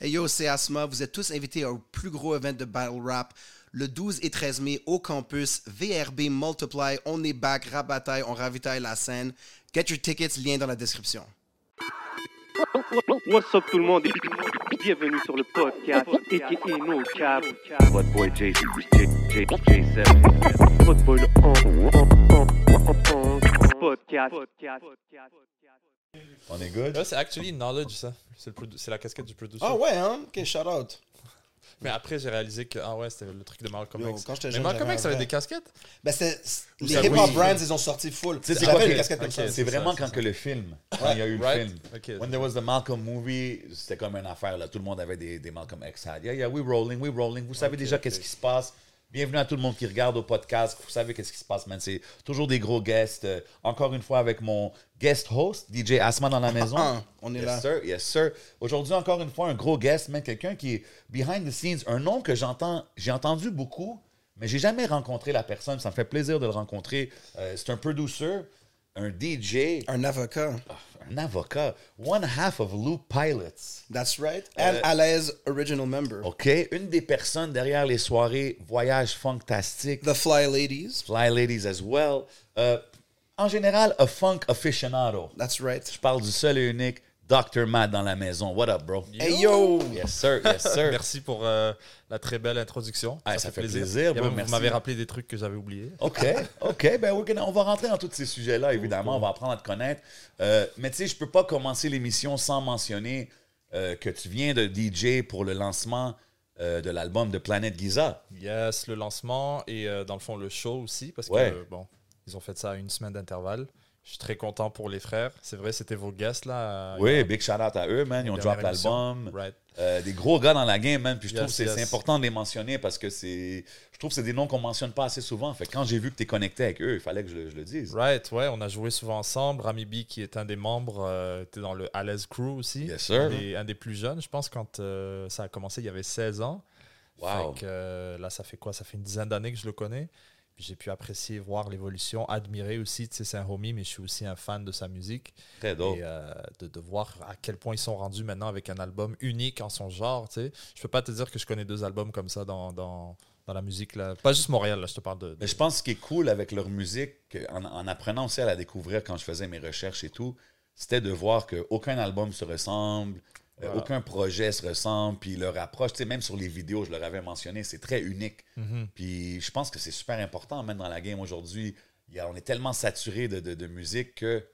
Hey yo, c'est Asma. Vous êtes tous invités au plus gros event de Battle Rap le 12 et 13 mai au campus VRB Multiply. On est back, rap bataille, on ravitaille la scène. Get your tickets, lien dans la description. What's up tout le monde et bienvenue sur le podcast aka No Cap. What boy J J J J7. Votre boy le on- on- on- on- podcast. On est good? Ouais, c'est actually knowledge, ça. C'est, le produ- c'est la casquette du producer. Ah ouais, hein? Ok, shout out. Mais après, j'ai réalisé que ah ouais, c'était le truc de Malcolm Yo, X. quand j'étais Mais jeune, Malcolm j'avais X un avait vrai. des casquettes? Ben, c'est, les ça, hip-hop oui. brands, ils ont sorti full. Tu sais, c'est J'avais quoi des que- casquettes comme ok, ça. C'est vraiment quand que le film, quand il y a eu le Right? film. Ok. When there was the Malcolm movie, c'était comme une affaire, là. Tout le monde avait des, des Malcolm X hats. Yeah, yeah, we rolling, we rolling. Vous savez déjà qu'est-ce qui se passe. Bienvenue à tout le monde qui regarde au podcast. Vous savez qu'est-ce qui se passe, man. C'est toujours des gros guests. Euh, encore une fois avec mon guest host, DJ Asma dans la maison. Ah, on est yes, là. Sir, yes, sir. Aujourd'hui, encore une fois, un gros guest, man. Quelqu'un qui est behind the scenes. Un nom que j'entends, j'ai entendu beaucoup, mais j'ai jamais rencontré la personne. Ça me fait plaisir de le rencontrer. Euh, c'est un producer, un DJ, Un avocat. un avocat, one half of Loop Pilots. That's right. And Alaise Original Member. OK? Une des personnes derrière les soirées Voyage Fantastique, The Fly Ladies. Fly Ladies as well. Euh, en général, a funk aficionado. That's right. Je parle du seul et unique Dr. Matt dans la maison. What up, bro? Hey yo! Yes, sir. Yes, sir. Merci pour euh, la très belle introduction. Ah, ça fait plaisir, a bro, même- merci. vous m'avez rappelé des trucs que j'avais oubliés. OK, OK. Ben, we're gonna- on va rentrer dans tous ces sujets-là, évidemment. On va apprendre à te connaître. Euh, mais tu sais, je peux pas commencer l'émission sans mentionner euh, que tu viens de DJ pour le lancement euh, de l'album de Planète Giza. Yes, le lancement et euh, dans le fond le show aussi parce que Ouais. euh, bon, ils ont fait ça à une semaine d'intervalle. Je suis très content pour les frères. C'est vrai, c'était vos guests là. Oui, big shout out à eux, man. Ils ont drop l'album. Right. Euh, des gros gars dans la game, man. Puis je Yes, trouve que c'est yes. c'est important de les mentionner parce que c'est. Je trouve que c'est des noms qu'on mentionne pas assez souvent. Fait que quand j'ai vu que tu es connecté avec eux, il fallait que je, le- je le dise. Right, ouais, on a joué souvent ensemble. Rami B, qui est un des membres, euh, était dans le Alaise Crew aussi. Yes, sir. Et un des plus jeunes, je pense, quand euh, ça a commencé, il y avait 16 ans. Wow. Fait que, euh, là, ça fait quoi? Ça fait une dizaine d'années que je le connais. J'ai pu apprécier, voir l'évolution, admirer aussi. Tu sais, c'est un homie, mais je suis aussi un fan de sa musique. Très dope. Et euh, de, de voir à quel point ils sont rendus maintenant avec un album unique en son genre. Tu sais. Je peux pas te dire que je connais deux albums comme ça dans, dans, dans la musique. Là. Pas juste Montréal, là, je te parle de. de- Mais je pense que ce qui est cool avec leur musique, que- en, en apprenant aussi à la découvrir quand je faisais mes recherches et tout, c'était de voir qu'aucun album se ressemble, Voilà. aucun projet se ressemble, puis leur approche, tu sais, même sur les vidéos, je leur avais mentionné, c'est très unique. Mhm. Puis je pense que c'est super important, même dans la game aujourd'hui. On est tellement saturé de, de- de musique que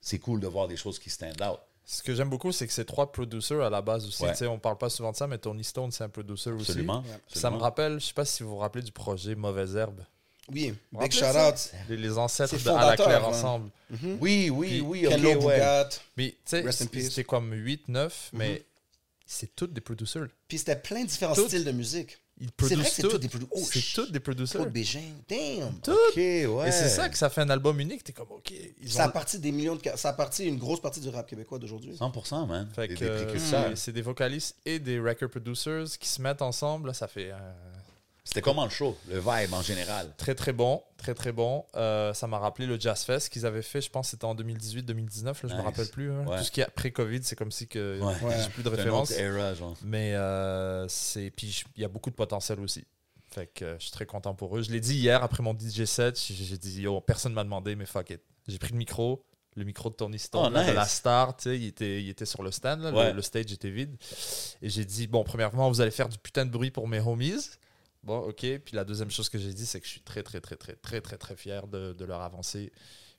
c'est cool de voir des choses qui stand out. Ce que j'aime beaucoup, c'est que c'est trois producers à la base aussi. Ouais. Tu sais, On parle pas souvent de ça, mais Tony Stone, c'est un producer Absolument. aussi. Ça me rappelle, je sais pas si vous vous rappelez du projet Mauvaise Herbe. Oui, Vous big shout out. Les, les ancêtres de À la Claire hein. ensemble. Oui, oui, Puis oui, ok, Kenlo ouais. Mais tu sais, c'était comme 8, 9, mais c'est tous des producers. Puis c'était plein de différents Tout. styles de musique. Ils C'est vrai produisent que c'est tout. tous des produ- oh, c'est tous des producers. Claude Bégin. Damn! Tout. Ok, ouais. Et c'est ça que ça fait un album unique. T'es comme, OK. Ils Ça a ont... parti des millions de. Ça a parti une grosse partie du rap québécois d'aujourd'hui. 100%, man. Fait que, euh, c'est- des vocalistes et des record producers qui se mettent ensemble. Là, ça fait C'était comment le show, le vibe en général? très, très bon. Très, très bon. Euh, ça m'a rappelé le Jazz Fest qu'ils avaient fait, je pense, que c'était en 2018-2019. Là, je Nice. me rappelle plus. hein. Ouais. Tout ce qui est après-Covid, c'est comme si que Ouais. j'ai plus de référence. autre era, genre. Mais euh, c'est. Puis il y a beaucoup de potentiel aussi. Fait que euh, je suis très content pour eux. Je l'ai dit hier après mon DJ set. J'ai dit, yo, personne m'a demandé, mais fuck it. J'ai pris le micro, le micro de Tony Stone, Oh, de la star. tu sais, Il était, il était sur le stand, là, le- le, stage était vide. Et j'ai dit, bon, premièrement, vous allez faire du putain de bruit pour mes homies. Bon, ok. Puis la deuxième chose que j'ai dit, c'est que je suis très, très, très, très, très, très, très fier de, de leur avancée.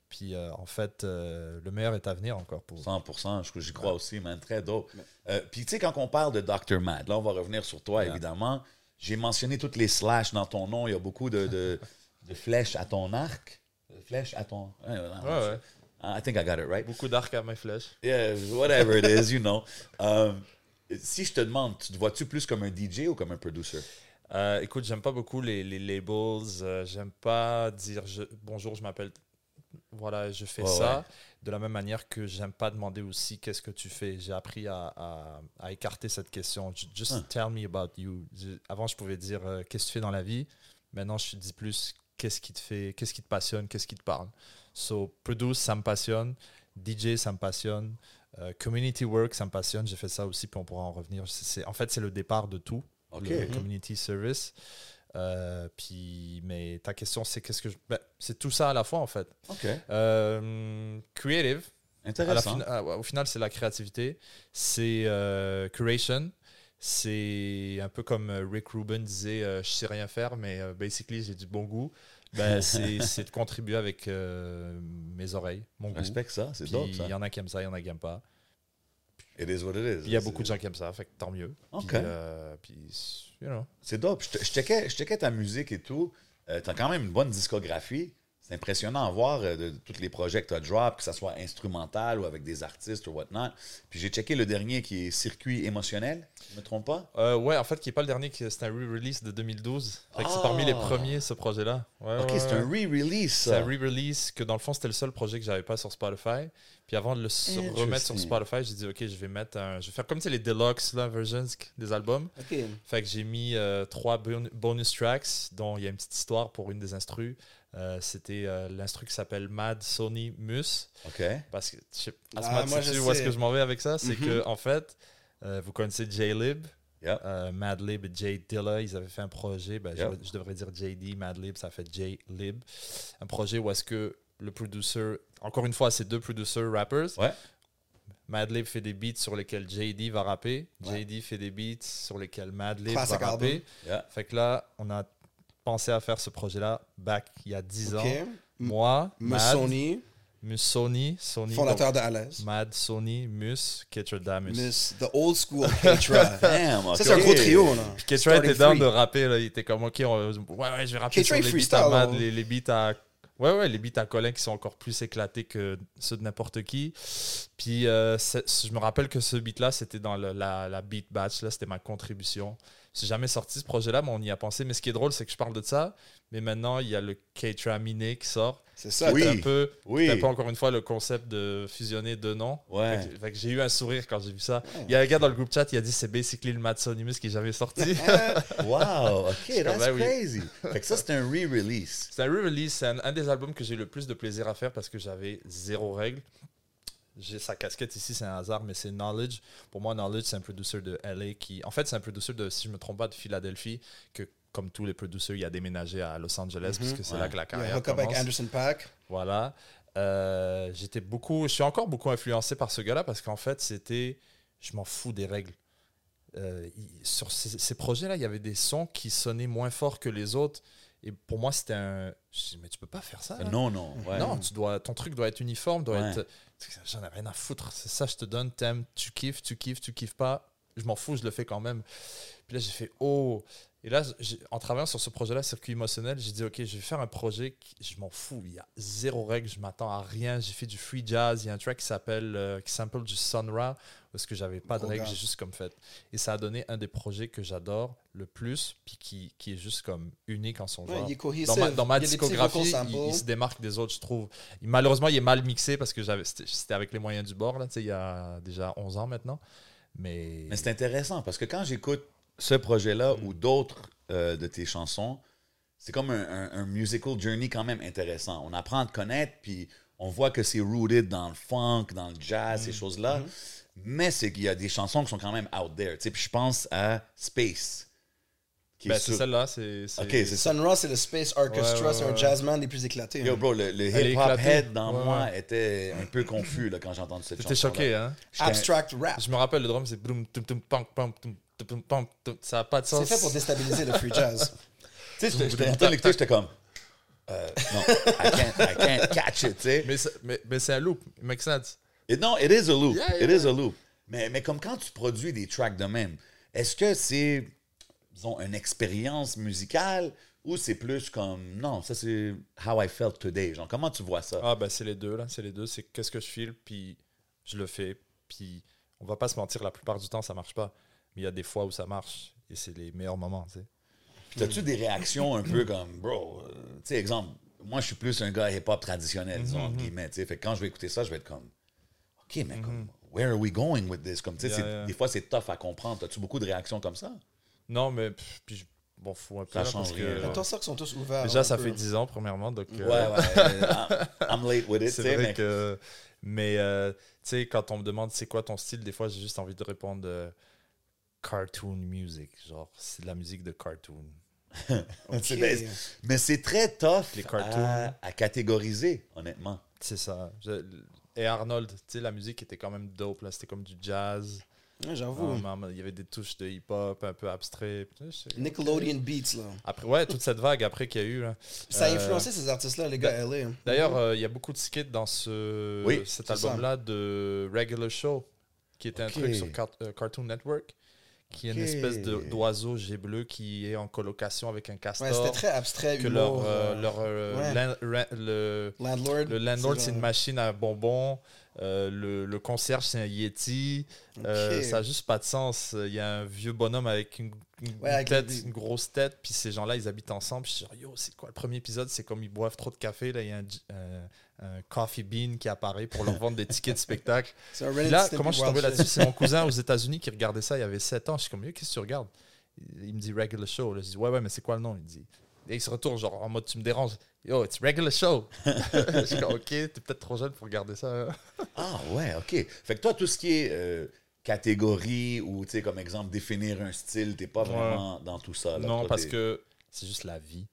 Puis euh, en fait, euh, le meilleur est à venir encore pour 100%, je- j'y crois aussi, man. Très dope. Euh, Puis, tu sais, quand on parle de Dr. Mad, là, on va revenir sur toi, évidemment. J'ai mentionné toutes les slash dans ton nom. Il y a beaucoup de, de, de flèches à ton arc. Flèches à ton. Ouais, Ouais, ouais. I think I got it right? Beaucoup d'arc à mes flèches. Yeah, whatever it is, you know. Um, Si je te demande, tu te vois-tu plus comme un DJ ou comme un producer? Euh, écoute, j'aime pas beaucoup les, les labels. euh, j'aime pas dire je- bonjour, je m'appelle. Voilà, je fais ça. ouais. De la même manière que j'aime pas demander aussi qu'est-ce que tu fais. J'ai appris à, à- à écarter cette question. Ju- Just Hein. tell me about you. Avant, je pouvais dire euh, qu'est-ce que tu fais dans la vie. Maintenant, je te dis plus qu'est-ce qui te fait, qu'est-ce qui te passionne, qu'est-ce qui te parle. So, produce, ça me passionne. DJ, ça me passionne. Community work, ça me passionne. J'ai fait ça aussi, puis on pourra en revenir. C'est- en fait, c'est le départ de tout Le community service. Euh, puis, mais ta question, c'est qu'est-ce que je. ben, c'est tout ça à la fois, en fait. OK. Euh, creative, à la Intéressant. fin- à- au final, c'est la créativité. C'est euh, curation. C'est un peu comme euh, Rick Rubin disait euh, Je sais rien faire, mais euh, basically, j'ai du bon goût. Ben, c'est c'est de contribuer avec euh, mes oreilles, mon Je goût. respecte ça, c'est dope il y en a qui aiment ça, il y en a qui n'aiment pas. It is what it is. Il y a beaucoup de gens qui aiment ça, fait que tant mieux. Ok. Puis, euh, puis, you know. C'est dope. Je checkais ta musique et tout. Euh, t'as quand même une bonne discographie. C'est impressionnant à voir euh, de, de tous les projets que tu as drop, que ce soit instrumental ou avec des artistes ou whatnot. Puis j'ai checké le dernier qui est Circuit émotionnel, je me trompe pas? Euh, ouais, en fait, qui n'est pas le dernier, c'est un re-release de 2012. Fait que c'est Ah. parmi les premiers, ce projet-là. Ouais, ok, ouais, c'est ouais. un re-release. C'est un re-release que dans le fond, c'était le seul projet que j'avais pas sur Spotify. Puis avant de le remettre sur. Spotify, j'ai dit, OK, je vais mettre un. Je vais faire comme tu sais, les deluxe là, versions des albums. OK. Fait que j'ai mis euh, trois bon- bonus tracks, dont il y a une petite histoire pour une des instrus. Euh, C'était euh, l'instru qui s'appelle Mad Sony Mus. OK. Parce que, je sais Ah, Asma, moi, je où est-ce sais. que je m'en vais avec ça? C'est Mhm. que, en fait, euh, vous connaissez J-Lib, Yeah. euh, Madlib et J Dilla, ils avaient fait un projet, ben, je- devrais dire JD, Madlib, ça fait J-Lib. Un projet où est-ce que le producer, encore une fois, c'est deux producers rappers. Ouais. Madlib fait des beats sur lesquels JD va rapper. Ouais. JD fait des beats sur lesquels Madlib va rapper. Yeah. Fait que là, on a pensé à faire ce projet-là back il y a 10 OK. ans. Moi, Mad, Sony, Mus Sony, Sony fondateur de Alaise. Mad, Sony, Mus, Ketra Damus. Miss The Old School Ketra. Damn, Ça, ok. c'est un gros trio, là. Ketra Starting était down de rapper, là. il était comme, ok, on- ouais, ouais, je vais rapper Ketra sur les beats à Mad, là. les, les beats à... Ouais, ouais, les beats à Colin qui sont encore plus éclatés que ceux de n'importe qui. Puis, euh, je me rappelle que ce beat-là, c'était dans le- la, la beat batch, là, c'était ma contribution. C'est jamais sorti ce projet-là, mais on y a pensé. Mais ce qui est drôle, c'est que je parle de ça, mais maintenant, il y a le Ketra Miné qui sort. C'est ça. Oui. C'est un peu, Oui. c'est un peu encore une fois le concept de fusionner deux noms. Ouais. Fait que- fait que j'ai eu un sourire quand j'ai vu ça. Il y a un gars dans le groupe chat, il a dit c'est basically le Matt Sonimus qui est jamais sorti. Wow, OK, that's ben oui. crazy. Fait que ça, c'est un re-release. c'est un re-release, c'est un, un des albums que j'ai le plus de plaisir à faire parce que j'avais zéro règle. J'ai sa casquette ici, c'est un hasard, mais c'est Knowledge. Pour moi, Knowledge, c'est un producer de LA qui. En fait, c'est un producer de, si je me trompe pas, de Philadelphie, que comme tous les producers, il a déménagé à Los Angeles parce que c'est Ouais. là que la Il y a carrière hook-up avec commence. Anderson Paak. Voilà. Euh, j'étais beaucoup, je suis encore beaucoup influencé par ce gars-là parce qu'en fait, c'était, je m'en fous des règles. Euh, il- sur ces, ces projets-là, il y avait des sons qui sonnaient moins fort que les autres. Et pour moi, c'était un. Je dis, mais tu peux pas faire ça. là. Non, non. Ouais. Non, tu dois, ton truc doit être uniforme, doit Ouais. être. J'en ai rien à foutre. C'est ça, je te donne, t'aimes, tu kiffes, tu kiffes, tu kiffes pas. Je m'en fous, je le fais quand même. Puis là, j'ai fait oh. Et là, en travaillant sur ce projet-là, circuit émotionnel, j'ai dit ok, je vais faire un projet. Je m'en fous. Il y a zéro règle, je m'attends à rien. J'ai fait du free jazz. Il y a un track qui s'appelle, euh, qui sample du Sun Ra parce que j'avais pas de règles, j'ai juste comme fait. Et ça a donné un des projets que j'adore le plus, puis qui, qui est juste comme unique en son Ouais, genre il est dans ma, dans ma Il discographie, il, se démarque des autres, je trouve. Il- malheureusement, il est mal mixé parce que j'avais c'était avec les moyens du bord, là, il y a déjà 11 ans maintenant. Mais, Mais c'est intéressant parce que quand j'écoute ce projet-là Mm. ou d'autres euh, de tes chansons, c'est comme un, un- un musical journey quand même intéressant. On apprend à te connaître, puis on voit que c'est rooted dans le funk, dans le jazz, Mm. ces choses-là. Mm-hmm. Mais c'est qu'il y a des chansons qui sont quand même out there. tu sais. Puis je pense à Space. Qui est ben, c'est sur- celle-là, c'est. c'est- c'est. Sun Ra, c'est le Space Orchestra. Ouais, ouais, c'est un jazzman des plus éclatés. Yo, hein. bro, le, hip-hop head dans Ouais, moi était un peu confus là, quand j'ai entendu cette chanson. J'étais choqué, hein. Abstract rap. Je me rappelle, le drum, c'est. broum, tum, tum, pam, pam, tum, pam. Ça n'a pas de C'est sens. fait pour déstabiliser le free jazz. Tu sais, j'étais- en train de l'écouter, j'étais comme. euh, non, I can't, I can't catch it, tu sais. Mais, c'est- mais, mais c'est un loop, it makes sense. Et non, it is a loop. Yeah, It yeah. is a loop. Mais, mais comme quand tu produis des tracks de même, est-ce que c'est, disons, une expérience musicale ou c'est plus comme, non, ça c'est how I felt today? Genre, comment tu vois ça? Ah, ben c'est les deux, là. C'est les deux. C'est qu'est-ce que je file, puis je le fais. Puis On va pas se mentir, la plupart du temps, ça marche pas. Mais il y a des fois où ça marche. Et c'est les meilleurs moments, tu sais. Puis T'as-tu des réactions un peu comme, bro, euh, tu sais, exemple, moi, je suis plus un gars hip-hop traditionnel, disons, Mhm, entre guillemets, tu sais. Fait que quand je vais écouter ça, je vais être comme, OK, mais comme, where are we going with this? Comme, tu sais, Yeah, c'est- yeah. des fois, c'est tough à comprendre. T'as-tu beaucoup de réactions comme ça? Non, mais pff, puis m'en fous un peu. Ça change. Attends, ça qu'ils sont tous ouverts. Déjà, ça peu. fait 10 ans, premièrement. Donc, Ouais, euh, ouais. I'm late with it, tu c'est sais, vrai mais que. Mais, euh, tu sais, quand on me demande c'est quoi ton style, des fois, j'ai juste envie de répondre euh, cartoon music. Genre, c'est de la musique de cartoon. mais- mais c'est très tough Les cartoons. à, à catégoriser, honnêtement. C'est ça. Je- et Arnold, tu sais, la musique était quand même dope. là C'était comme du jazz. Ouais, J'avoue. Il y avait des touches de hip-hop un peu abstrait. Nickelodeon Beats, là. Après, ouais, toute cette vague après qu'il y a eu. là. Ça a Euh, influencé ces artistes-là, les gars LA. D'ailleurs, euh, il y a beaucoup de skits dans ce, Oui, cet album-là de Regular Show, qui était un truc sur Car- euh, Cartoon Network, qui est une espèce d'oiseau jet bleu qui est en colocation avec un castor. Ouais, c'était très abstrait, que humour. leur, euh, euh, leur euh, ouais. lan- ra- le, Landlord. le landlord, c'est une machine à bonbons. euh, le, le concierge, c'est un Yeti. Ça n'a juste pas de sens. Il y a un vieux bonhomme avec une, une- Ouais, une avec tête, des- une grosse tête. Puis ces gens-là, ils habitent ensemble. Puis je suis genre, yo, c'est quoi le premier épisode? C'est comme ils boivent trop de café. Là, il y a un, un coffee bean qui apparaît pour leur vendre des tickets de spectacle. Là, comment je suis tombé là-dessus? C'est mon cousin aux États-Unis qui regardait ça il y avait 7 ans. Je suis comme, qu'est-ce que tu regardes? Il me dit Regular Show. Là, je dis, ouais, ouais, mais c'est quoi le nom? Il dit, et il se retourne, genre en mode, tu me déranges. Yo, it's Regular Show. je suis comme, ok, t'es peut-être trop jeune pour regarder ça. hein. Ah ouais, OK. Fait que toi, tout ce qui est euh, catégorie ou, tu sais, comme exemple, définir un style, t'es pas Ouais. vraiment dans tout ça. là. non, parce que c'est juste la vie.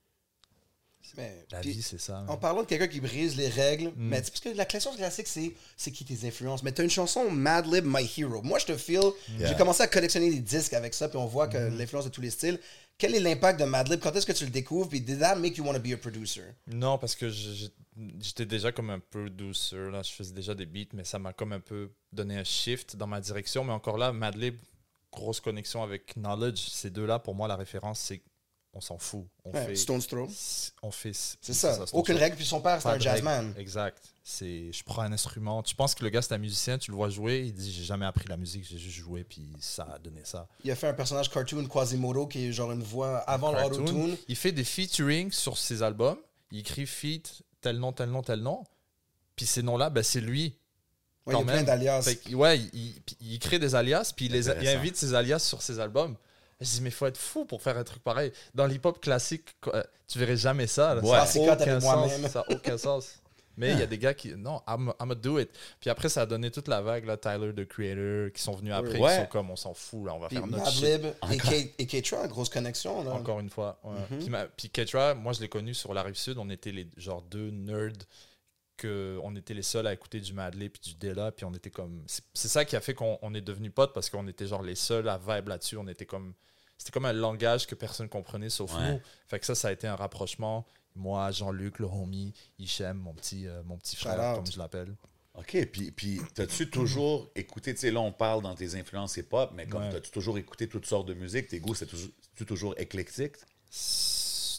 Mais, La vie, c'est ça. En parlant de quelqu'un qui brise les règles, Mm. mais parce que la question classique, c'est c'est qui tes influences? Mais t'as une chanson Madlib My Hero. Moi, je te feel. Yeah. J'ai commencé à collectionner des disques avec ça, puis on voit que Mm. l'influence de tous les styles. Quel est l'impact de Madlib Quand est-ce que tu le découvres? Puis did that make you want to be a producer? Non, parce que j'étais déjà comme un peu douceur. Là. Je faisais déjà des beats, mais ça m'a comme un peu donné un shift dans ma direction. Mais encore là, Madlib, grosse connexion avec Knowledge. Ces deux-là, pour moi, la référence, c'est on s'en fout. On Ouais, fait. Stone's Throw. On fait. C'est ça. Stone's Aucune règle. Puis son père, c'est un jazzman. Exact. C'est, je prends un instrument. Tu penses que le gars c'est un musicien, tu le vois jouer, il dit j'ai jamais appris la musique, j'ai juste joué puis ça a donné ça. Il a fait un personnage cartoon Quasimodo qui est genre une voix avant Cartoon. l'autotune. Il fait des featuring sur ses albums. Il écrit feat tel nom, tel nom, tel nom. Puis ces noms-là, ben, c'est lui. Ouais, il y a plein d'alias. Ouais, il, il- crée des alias, puis il, les il invite ses alias sur ses albums. Je dis, mais faut être fou pour faire un truc pareil. Dans l'hip-hop classique, quoi, tu verrais jamais ça. là. Ouais. Ça c'est n'a aucun sens. moi-même. Ça n'a aucun sens. Mais il y a des gars qui. Non, I'm, I'm gonna do it. Puis après, ça a donné toute la vague, là, Tyler, The Creator, qui sont venus après, Ouais. qui sont comme, on s'en fout, là, on va Puis faire notre shit. Madlib et K- et K-Tron, grosse connexion. Là. Encore une fois. ouais. Mhm. Puis, ma- puis Ketra, moi je l'ai connu sur la rive sud. On était les genre deux nerds que on était les seuls à écouter du Madlib puis du Della. Puis on était comme. C'est ça qui a fait qu'on on est devenus potes parce qu'on était genre les seuls à vibe là-dessus. On était comme. C'était comme un langage que personne comprenait sauf Ouais. nous. Fait que ça, ça a été un rapprochement. Moi, Jean-Luc, le homie, Hichem, mon petit, euh, mon petit frère, comme je l'appelle. OK, puis, puis t'as-tu toujours écouté, tu sais, là, on parle dans tes influences hip-hop, mais comme Ouais. t'as-tu toujours écouté toutes sortes de musique, tes goûts, c'est toujours, c'est toujours éclectique?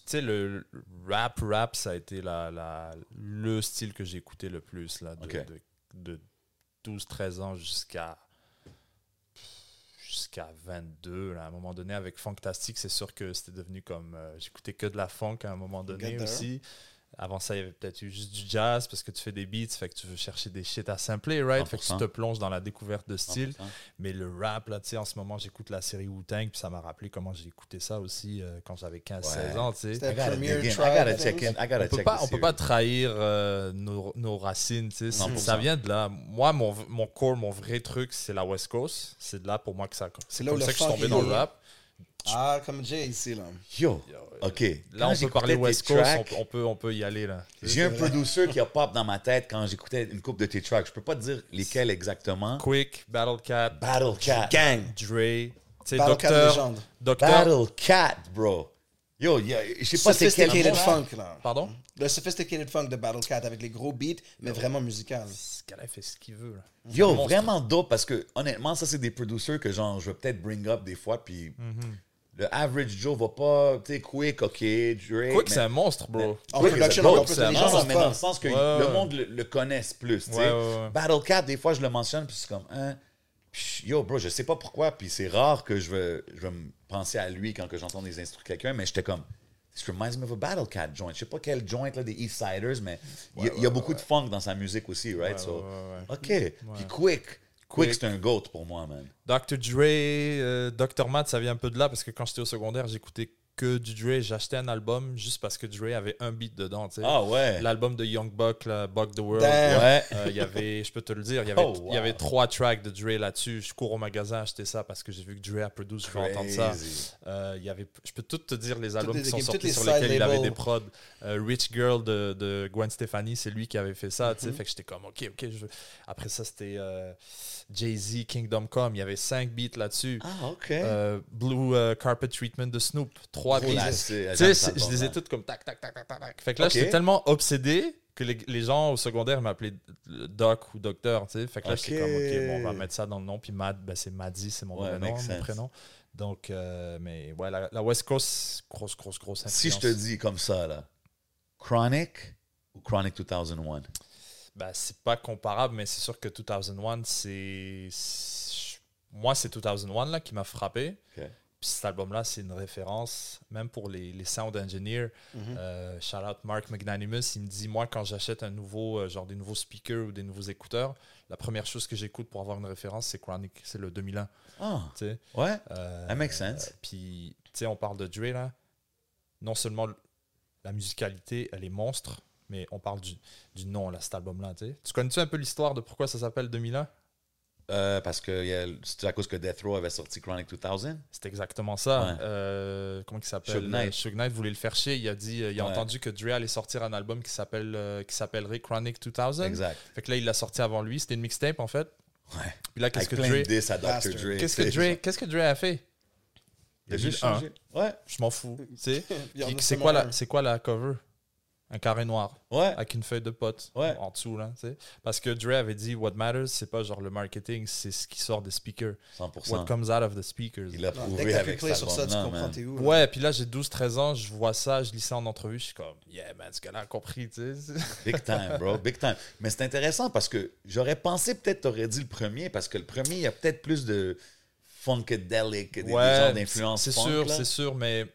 Tu sais, le rap, rap, ça a été la, la- le style que j'ai écouté le plus, là, de, de, de 12-13 ans jusqu'à jusqu'à 22. Là. À un moment donné, avec Funktastic, c'est sûr que c'était devenu comme... euh, J'écoutais que de la funk à un moment donné there. Avant ça, il y avait peut-être eu juste du jazz parce que tu fais des beats, fait que tu veux chercher des shit à sampler, right? Fait que tu 100%. te plonges dans la découverte de style. 100%. Mais le rap, là, tu sais, en ce moment, j'écoute la série Wu-Tang, puis ça m'a rappelé comment j'ai écouté ça aussi euh, quand j'avais 15-16 Ouais. ans, tu sais. I gotta in. I gotta check On peut check pas, the on peut pas trahir euh, nos, nos racines, tu sais. 100%. Ça vient de là. Moi, mon, mon core, mon vrai truc, c'est la West Coast. C'est de là pour moi que ça. C'est là où comme ça que je suis tombé dans le rap. Ah, comme Jay ici, là. Yo, OK. Là, Quand on peut parler West Coast, tracks, on, peut- on peut, on peut y aller là. J'ai un producer qui a pop dans ma tête quand j'écoutais une coupe de tes tracks. Je peux pas te dire lesquels exactement. Quick, Battle Cat, Battle Cat. Gang. Dre, Battle Cat Docteur, légende. Docteur. Battle Cat, bro. Yo, y a- je sais pas c'est quel Sophisticated funk, là. Pardon? Le sophisticated funk de Battle Cat avec les gros beats, mais vraiment musical. Il fait ce qu'il veut. là. Yo, vraiment dope parce que honnêtement, ça c'est des producers que genre je vais peut-être bring up des fois puis le average Joe va pas, tu sais, quick, ok, Drake. Quick, c'est un monstre, bro. En Quick production, is a encore dope, plus, c'est les un gens dans le sens que Ouais, le monde le, le connaisse plus, tu sais. Ouais, ouais, ouais. Battle Cat, des fois je le mentionne puis c'est comme hein. Yo, bro, je sais pas pourquoi, puis c'est rare que je vais, je vais me penser à lui quand que j'entends des instruments de quelqu'un, mais j'étais comme, this reminds me of a Battle Cat joint. Je sais pas quel joint là, des East Siders, mais il y y a beaucoup de funk dans sa musique aussi, right? Ouais, so, ouais, ouais, OK. Puis Quick. Quick, c'est un GOAT pour moi, man. Dr. Dre, euh, Dr. Matt, ça vient un peu de là parce que quand j'étais au secondaire, j'écoutais que du Dre. J'achetais un album juste parce que Dre avait un beat dedans. tu sais. Ah ouais. L'album de Young Buck, là, Buck the World. Damn. Ouais. Euh, Il y avait, je peux te le dire, il y avait, Oh, wow. y avait trois tracks de Dre là-dessus. Je cours au magasin acheter ça parce que j'ai vu que Dre a produit, je veux entendre ça. Euh, y avait, je peux tout te dire les albums qui sont sortis sur lesquels il avait des prods. Euh, Rich Girl de, de Gwen Stefani, c'est lui qui avait fait ça. Tu sais. Fait que j'étais comme, ok, ok. je Après ça, c'était euh, Jay-Z, Kingdom Come. Il y avait cinq beats là-dessus. Ah, OK. Euh, Blue euh, Carpet Treatment de Snoop. Trois Tu sais, je les ai toutes comme tac, tac, tac, tac, tac. Fait que là, j'étais tellement obsédé que les, les gens au secondaire m'appelaient Doc ou Docteur, tu sais. Fait que là, j'étais comme, OK, bon, on va mettre ça dans le nom. Puis Mad, ben, c'est Maddy, c'est mon Ouais, nom, prénom. Donc, euh, mais ouais, la, la West Coast, grosse, grosse, grosse Si je influence. te dis comme ça, là, Chronic ou Chronic 2001? Ben, c'est pas comparable, mais c'est sûr que 2001, c'est. Moi, c'est 2001 là, qui m'a frappé. Puis cet album-là, c'est une référence, même pour les, les sound engineers. Euh, shout out Mark McNanimous, il me dit Moi, quand j'achète un nouveau, euh, genre des nouveaux speakers ou des nouveaux écouteurs, la première chose que j'écoute pour avoir une référence, c'est Chronic, c'est le 2001. Ah, tu sais? ouais. Euh, That makes sense. Puis, tu sais, on parle de Dre là. Non seulement la musicalité, elle est monstre, mais on parle du, du nom, là, cet album-là. Tu connais-tu un peu l'histoire de pourquoi ça s'appelle 2001 Euh, parce que c'est à cause que Death Row avait sorti Chronic 2000. C'est exactement ça. Ouais. Euh, comment il s'appelle? Suge Knight. Euh, Suge Knight voulait le faire chier. Il a dit, il a Ouais. entendu que Dre allait sortir un album qui s'appelle, euh, qui s'appellerait Chronic 2000. Exact. Fait que là, il l'a sorti avant lui. C'était une mixtape en fait. Ouais. Puis là, qu'est-ce que Dre. Dre. qu'est-ce que Dre, genre. qu'est-ce que Dre a fait? Il a juste changé. Ouais. Je m'en fous. c'est quoi la, un. c'est quoi la cover? Un carré noir Ouais. avec une feuille de pote Ouais. en dessous là. tu sais. Parce que Dre avait dit, what matters, c'est pas genre le marketing, c'est ce qui sort des speakers. 100%. What comes out of the speakers. Il a prouvé avec cet sur ça, tu comprends t'es où. là. Ouais, puis là, j'ai 12-13 ans, je vois ça, je lis ça en entrevue, je suis comme, yeah, man, ce gars-là a compris, tu sais. Big time, bro. Big time. Mais c'est intéressant parce que j'aurais pensé peut-être t'aurais dit le premier parce que le premier, il y a peut-être plus de funkadelic, des, des genres d'influence c'est sûr, c'est sûr, mais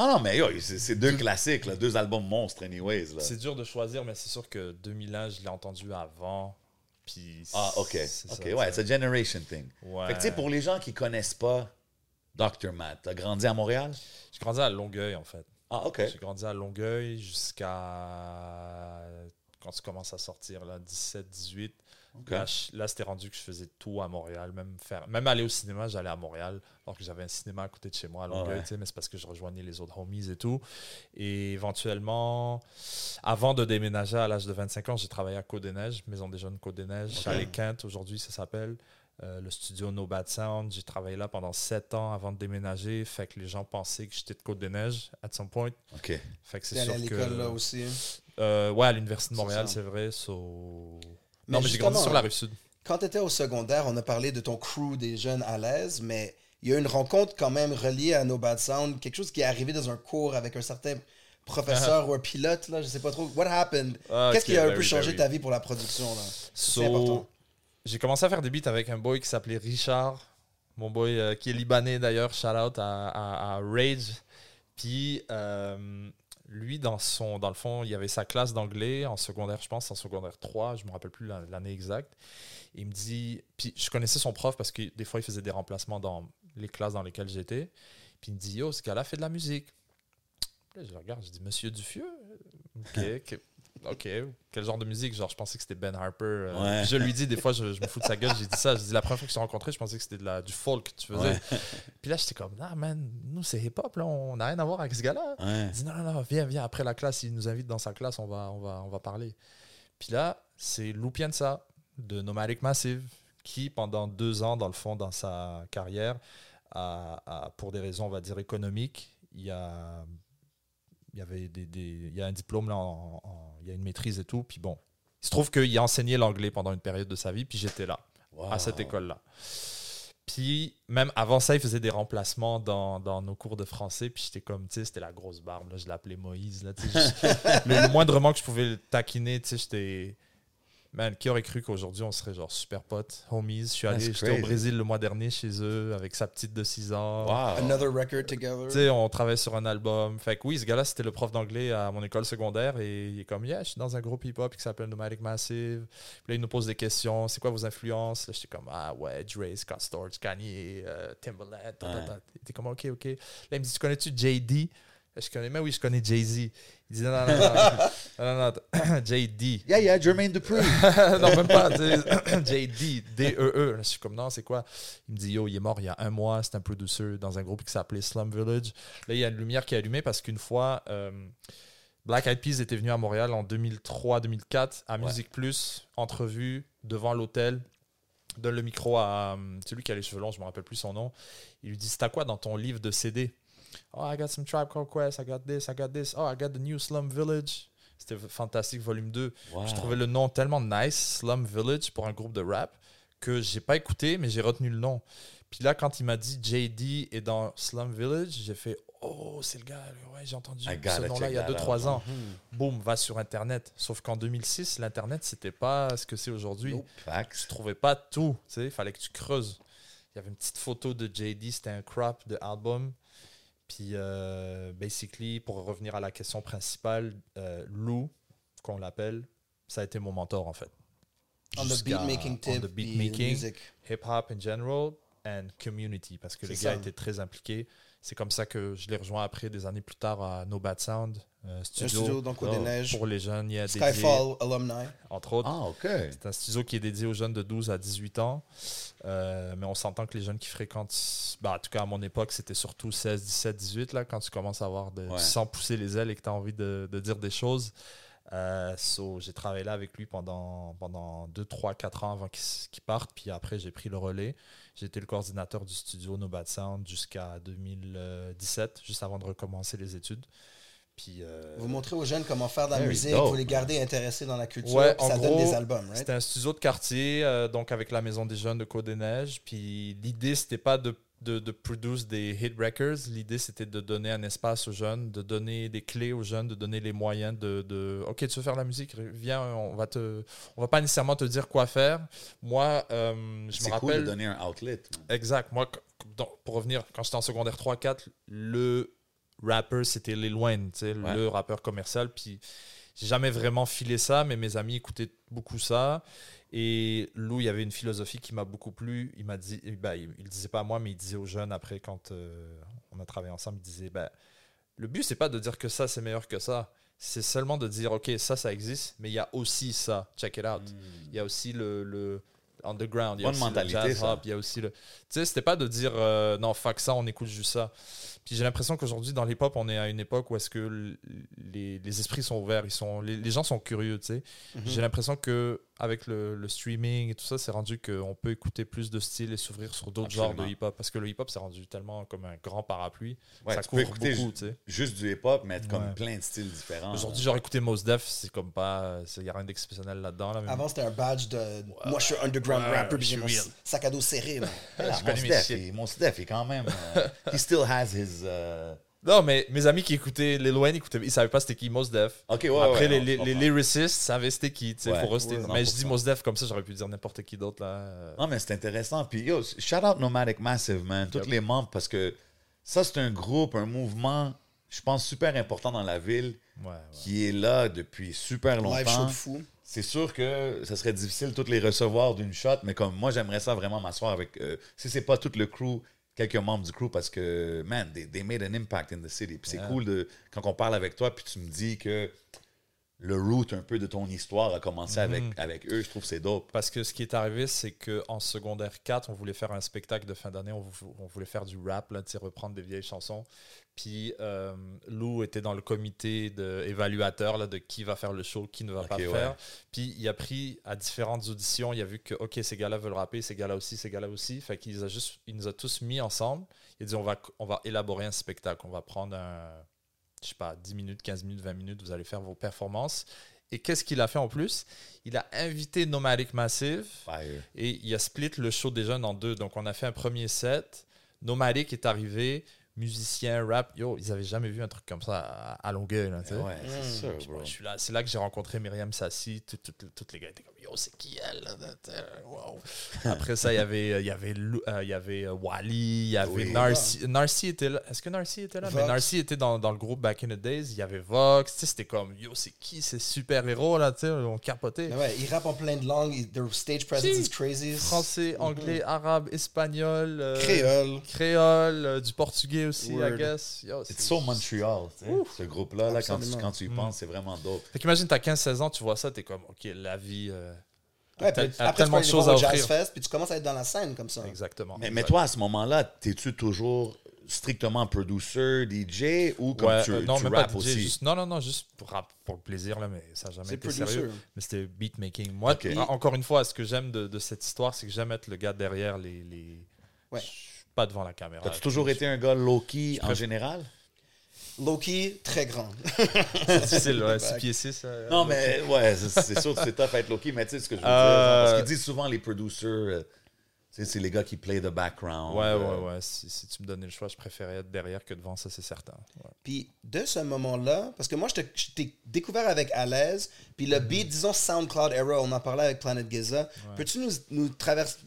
Ah non, mais c'est deux classiques, là, deux albums monstres, anyways. Là. c'est dur de choisir, mais c'est sûr que 2001, je l'ai entendu avant, puis... Ah, ok. c'est Ok, ça, ouais, c'est a generation thing. Ouais. Fait que, tu sais, pour les gens qui connaissent pas Dr. Matt, t'as grandi à Montréal? J'ai grandi à Longueuil, en fait. Ah, ok. J'ai grandi à Longueuil jusqu'à... Quand tu commences à sortir, là, 17, 18. Là, c'était rendu que je faisais tout à Montréal. Même, faire, même aller au cinéma, j'allais à Montréal. Alors que j'avais un cinéma à côté de chez moi à Longueuil, Ouais. mais c'est parce que je rejoignais les autres homies et tout. Et éventuellement, avant de déménager à l'âge de 25 ans, j'ai travaillé à Côte-des-Neiges, Maison des Jeunes Côte-des-Neiges, Ok. Chalet Quinte, aujourd'hui ça s'appelle. Euh, le studio No Bad Sound. J'ai travaillé là pendant 7 ans avant de déménager. Fait que les gens pensaient que j'étais de Côte-des-Neiges, at some point. Ok. Fait que c'est allé sûr à que. l'école là aussi? hein. Euh, ouais, à l'Université de Montréal, c'est vrai. so- Mais Non, mais j'ai grandi sur la rive sud. Quand tu étais au secondaire, on a parlé de ton crew des jeunes à l'aise, mais il y a une rencontre quand même reliée à No Bad Sound, quelque chose qui est arrivé dans un cours avec un certain professeur ou un pilote, là, je sais pas trop. What happened? Ah, Qu'est-ce qui a un peu very, changé ta vie pour la production? là? So, important. J'ai commencé à faire des beats avec un boy qui s'appelait Richard, mon boy euh, qui est libanais d'ailleurs, shout out à, à- à Rage. Puis euh, lui, dans, son, dans le fond, il avait sa classe d'anglais en secondaire, je pense, en secondaire 3, je me rappelle plus la- l'année exacte. Il me dit, puis je connaissais son prof parce que des fois il faisait des remplacements dans les classes dans lesquelles j'étais. Puis il me dit, yo, ce gars-là fait de la musique. Je regarde, je dis, Monsieur Dufieux Ok, que- ok. Quel genre de musique? Genre, je pensais que c'était Ben Harper. euh, Ouais. Je lui dis, des fois, je, je me fous de sa gueule, j'ai dit ça. Je dis, la première fois que je t'ai rencontré, je pensais que c'était de la, du folk tu faisais. Ouais. Puis là, j'étais comme, ah man, nous, c'est hip-hop, là, on n'a rien à voir avec ce gars-là. Ouais. Il dit, non, non, non, viens, viens, après la classe, il nous invite dans sa classe, on va, on va, on va parler. Puis là, c'est Lou Pienza de Nomadic Massive qui, pendant deux ans, dans le fond, dans sa carrière, a- a- pour des raisons, on va dire, économiques, il y a, il y avait des, des- il y a un diplôme, là, en- en- il y a une maîtrise et tout. Puis bon, il se trouve qu'il a enseigné l'anglais pendant une période de sa vie, puis j'étais là, à cette école-là. Puis même avant ça, il faisait des remplacements dans, dans nos cours de français. Puis j'étais comme, tu sais, c'était la grosse barbe. Là, je l'appelais Moïse. Là, le, le moindrement que je pouvais le taquiner, tu sais, j'étais. Man, qui aurait cru qu'aujourd'hui on serait genre super potes, homies? Je suis allé, j'étais au. Brésil le mois dernier chez eux avec sa petite de 6 ans. Wow. Another record together. Tu sais, on travaille sur un album. Fait que oui, ce gars-là, c'était le prof d'anglais à mon école secondaire et il est comme, yeah, je suis dans un groupe hip-hop qui s'appelle Nomadic Massive. Puis là, il nous pose des questions. C'est quoi vos influences? Là, j'étais comme, ah ouais, Dre, Scott Storch, Kanye, euh, Timbaland. Ouais. Il était comme, ok, ok. Là, il me dit, tu connais-tu JD? Je connais, mais oui, je connais Jay-Z. Il dit, non, non, non, non, non, non, non, JD. Yeah, yeah, Jermaine Dupri. non, même pas. JD, D-E-E. Là, Je suis comme, non, c'est quoi? Il me dit, yo, il est mort il y a un mois. C'est un producer dans un groupe qui s'appelait Slum Village. Là, il y a une lumière qui est allumée parce qu'une fois, euh, Black Eyed Peas était venu à Montréal en 2003-2004 à Ouais. Musique Plus, entrevue devant l'hôtel. Donne le micro à euh, celui qui a les cheveux longs, je me rappelle plus son nom. Il lui dit C'est à quoi dans ton livre de CD Oh, I got some Tribe Called Quest, I got this, I got this. Oh, I got the new Slum Village. C'était fantastique, volume 2. Wow. Je trouvais le nom tellement nice, Slum Village, pour un groupe de rap, que j'ai pas écouté, mais j'ai retenu le nom. Puis là, quand il m'a dit JD est dans Slum Village, j'ai fait Oh, c'est le gars, ouais, j'ai entendu ce nom-là il y a that 2-3 out. ans. Boum, va sur Internet. Sauf qu'en 2006, l'Internet, c'était pas ce que c'est aujourd'hui. Nope. Tu Facts. trouvais pas tout, tu sais, il fallait que tu creuses. Il y avait une petite photo de JD, c'était un crop de album. Puis, euh, basically, pour revenir à la question principale, euh, Lou, qu'on l'appelle, ça a été mon mentor en fait. On the beatmaking on tip, the puis beatmaking, hip-hop in general, and community, parce que le gars était très impliqué. C'est comme ça que je l'ai rejoint après, des années plus tard, à No Bad Sound, euh, Un studio, studio dans le Côte des Neiges. pour les jeunes. Il y a dédié, Skyfall alumni. entre autres. Ah, OK. C'est un studio qui est dédié aux jeunes de 12 à 18 ans. Euh, mais on s'entend que les jeunes qui fréquentent, bah, en tout cas à mon époque, c'était surtout 16, 17, 18, là, quand tu commences à avoir de, Ouais. sans pousser les ailes et que tu as envie de, de dire des choses. Euh, so, j'ai travaillé là avec lui pendant, pendant 2, 3, 4 ans avant qu'il parte. Puis après, j'ai pris le relais. J'ai été le coordinateur du studio No Bad Sound jusqu'à 2017, juste avant de recommencer les études. Puis, euh, Vous montrez aux jeunes comment faire de la Very musique, dope. vous les gardez intéressés dans la culture, Ouais, puis ça donne des albums, right? C'était un studio de quartier, euh, donc avec la Maison des Jeunes de Côte-des-Neiges. Puis l'idée, c'était pas de, de, de produce des hit records. L'idée, c'était de donner un espace aux jeunes, de donner des clés aux jeunes, de donner les moyens de, de OK, tu veux faire de la musique, viens, on va te, on va pas nécessairement te dire quoi faire. Moi, euh, je C'est me cool rappelle. de donner un outlet. Exact. Moi, pour revenir, quand j'étais en secondaire 3-4, le rapper, c'était Lil Wayne, Ouais. le rappeur commercial. Puis j'ai jamais vraiment filé ça, mais mes amis écoutaient beaucoup ça. Et Lou, il y avait une philosophie qui m'a beaucoup plu. Il m'a dit, ben, il, disait pas à moi, mais il disait aux jeunes après, quand euh, on a travaillé ensemble, il disait, ben, le but, c'est pas de dire que ça, c'est meilleur que ça. C'est seulement de dire, OK, ça, ça existe, mais il y a aussi ça. Check it out. Il y a aussi le, le underground. Il y a Bonne aussi mentalité, le jazz ça. rap, il y a aussi le. Tu sais, c'était pas de dire euh, non, fuck ça, on écoute juste ça. Puis j'ai l'impression qu'aujourd'hui, dans l'hip-hop, on est à une époque où est-ce que les, les esprits sont ouverts, ils sont, les, les gens sont curieux, tu sais. Mhm. J'ai l'impression que avec le, le streaming et tout ça, c'est rendu qu'on peut écouter plus de styles et s'ouvrir sur d'autres genres de hip-hop. Parce que le hip-hop, c'est rendu tellement comme un grand parapluie. Ouais, ça tu peux couvre écouter beaucoup, tu sais. juste du hip-hop, mais être comme Ouais. plein de styles différents. Aujourd'hui, j'aurais écouté Mos Def, c'est comme pas. Il n'y a rien d'exceptionnel là-dedans. Là, Avant, c'était un badge de moi, je suis un underground Ouais, rapper, j'ai mon sac à dos serré. là. Ah, je mon, Steph, il- mon Steph, est quand même. euh, he still has his. euh, Non, mais mes amis qui écoutaient Lil Wayne, écoutaient, ils savaient pas c'était qui Mos Def. Ok, ouais, Après, ouais, les, les, les lyricists savaient c'était qui. tu sais, Ouais, mais je dis 100%. Mos Def comme ça, j'aurais pu dire n'importe qui d'autre. là. Non, mais c'est intéressant. Puis, yo, shout out Nomadic Massive, man. Tous Yep. les membres, parce que ça, c'est un groupe, un mouvement, je pense, super important dans la ville, qui est là depuis super Live show longtemps. de fou. C'est sûr que ça serait difficile de toutes les recevoir d'une shot, mais comme moi, j'aimerais ça vraiment m'asseoir avec. euh, si c'est pas tout le crew, quelques membres du crew, parce que, man, they, they made an impact in the city. Puis c'est Yeah. cool de, quand on parle avec toi, puis tu me dis que le root un peu de ton histoire a commencé avec, Mhm. avec eux, je trouve que c'est dope. Parce que ce qui est arrivé, c'est qu'en secondaire 4, on voulait faire un spectacle de fin d'année, on, vou- on voulait faire du rap, là, reprendre des vieilles chansons. Puis euh, Lou était dans le comité de évaluateur là, de qui va faire le show, qui ne va pas le ouais. faire. Puis il a pris à différentes auditions, il a vu que ok ces gars-là veulent rapper, ces gars-là aussi, ces gars-là aussi. Fait qu'il nous a tous mis ensemble. Il a dit on va, on va élaborer un spectacle, on va prendre un, je sais pas, 10 minutes, 15 minutes, 20 minutes, vous allez faire vos performances. Et qu'est-ce qu'il a fait en plus? Il a invité Nomadic Massive Fire. et il a split le show des jeunes en deux. Donc, on a fait un premier set. Nomadic est arrivé. Musiciens, rap, yo, ils avaient jamais vu un truc comme ça à, à Longueuil. Là, tu sais. Ouais, c'est sûr, bro. je suis là, c'est là que j'ai rencontré Myriam Sassi. Tous tout, tout- tous les gars étaient comme Yo, c'est qui elle wow. Après ça, il y avait, euh, il y avait, euh, il y avait euh, Wally, il y avait Oui. Narcy. Narcy était là. Est-ce que Narcy était là? Mais. Narcy était dans, dans le groupe Back in the Days. Il y avait Vox. Tu sais, c'était comme Yo, c'est qui ces super-héros là tu sais, On capotait. Ouais, ils rappent en plein de langues. Their stage presence Si. is crazy. Français, anglais, arabe, espagnol, euh, Créole. créole, euh, du portugais aussi, Word. I guess. Yo, c'est- It's so Montreal, tu sais, ce groupe-là, là, quand, tu, quand tu y penses, c'est vraiment dope. Fait qu'imagine, t'as 15-16 ans, tu vois ça, t'es comme, OK, la vie. euh, Ouais, puis a après, tu tellement de choses à au Jazz. Fest, puis tu commences à être dans la scène comme ça. Exactement. Mais, mais toi, à ce moment-là, t'es-tu toujours strictement producer, DJ, ou comme Ouais, tu, euh, non, tu DJ, aussi? juste- non, non, non, juste pour, rap- pour le plaisir, là, mais ça n'a jamais été producer. sérieux. Mais c'était beatmaking. Moi, encore une fois, ce que j'aime de, de cette histoire, c'est que j'aime être le gars derrière les. les... Ouais. Je suis pas devant la caméra. T'as-tu toujours été un gars low-key en préfère- général? Loki, très grand. C'est difficile, ouais, 6 pieds 6. Non, mais ouais, c'est sûr que c'est tough à être low-key, mais tu sais ce que je veux dire. Euh, Parce qu'ils disent souvent, les producers, euh, c'est les gars qui play the background. Ouais, euh, ouais, ouais. Si, si tu me donnais le choix, je préférais être derrière que devant, ça, c'est certain. Ouais. Puis de ce moment-là, parce que moi, je t'ai- découvert avec à l'aise, puis le beat, disons SoundCloud era, on en parlait avec Planet Giza. Peux-tu nous, nous,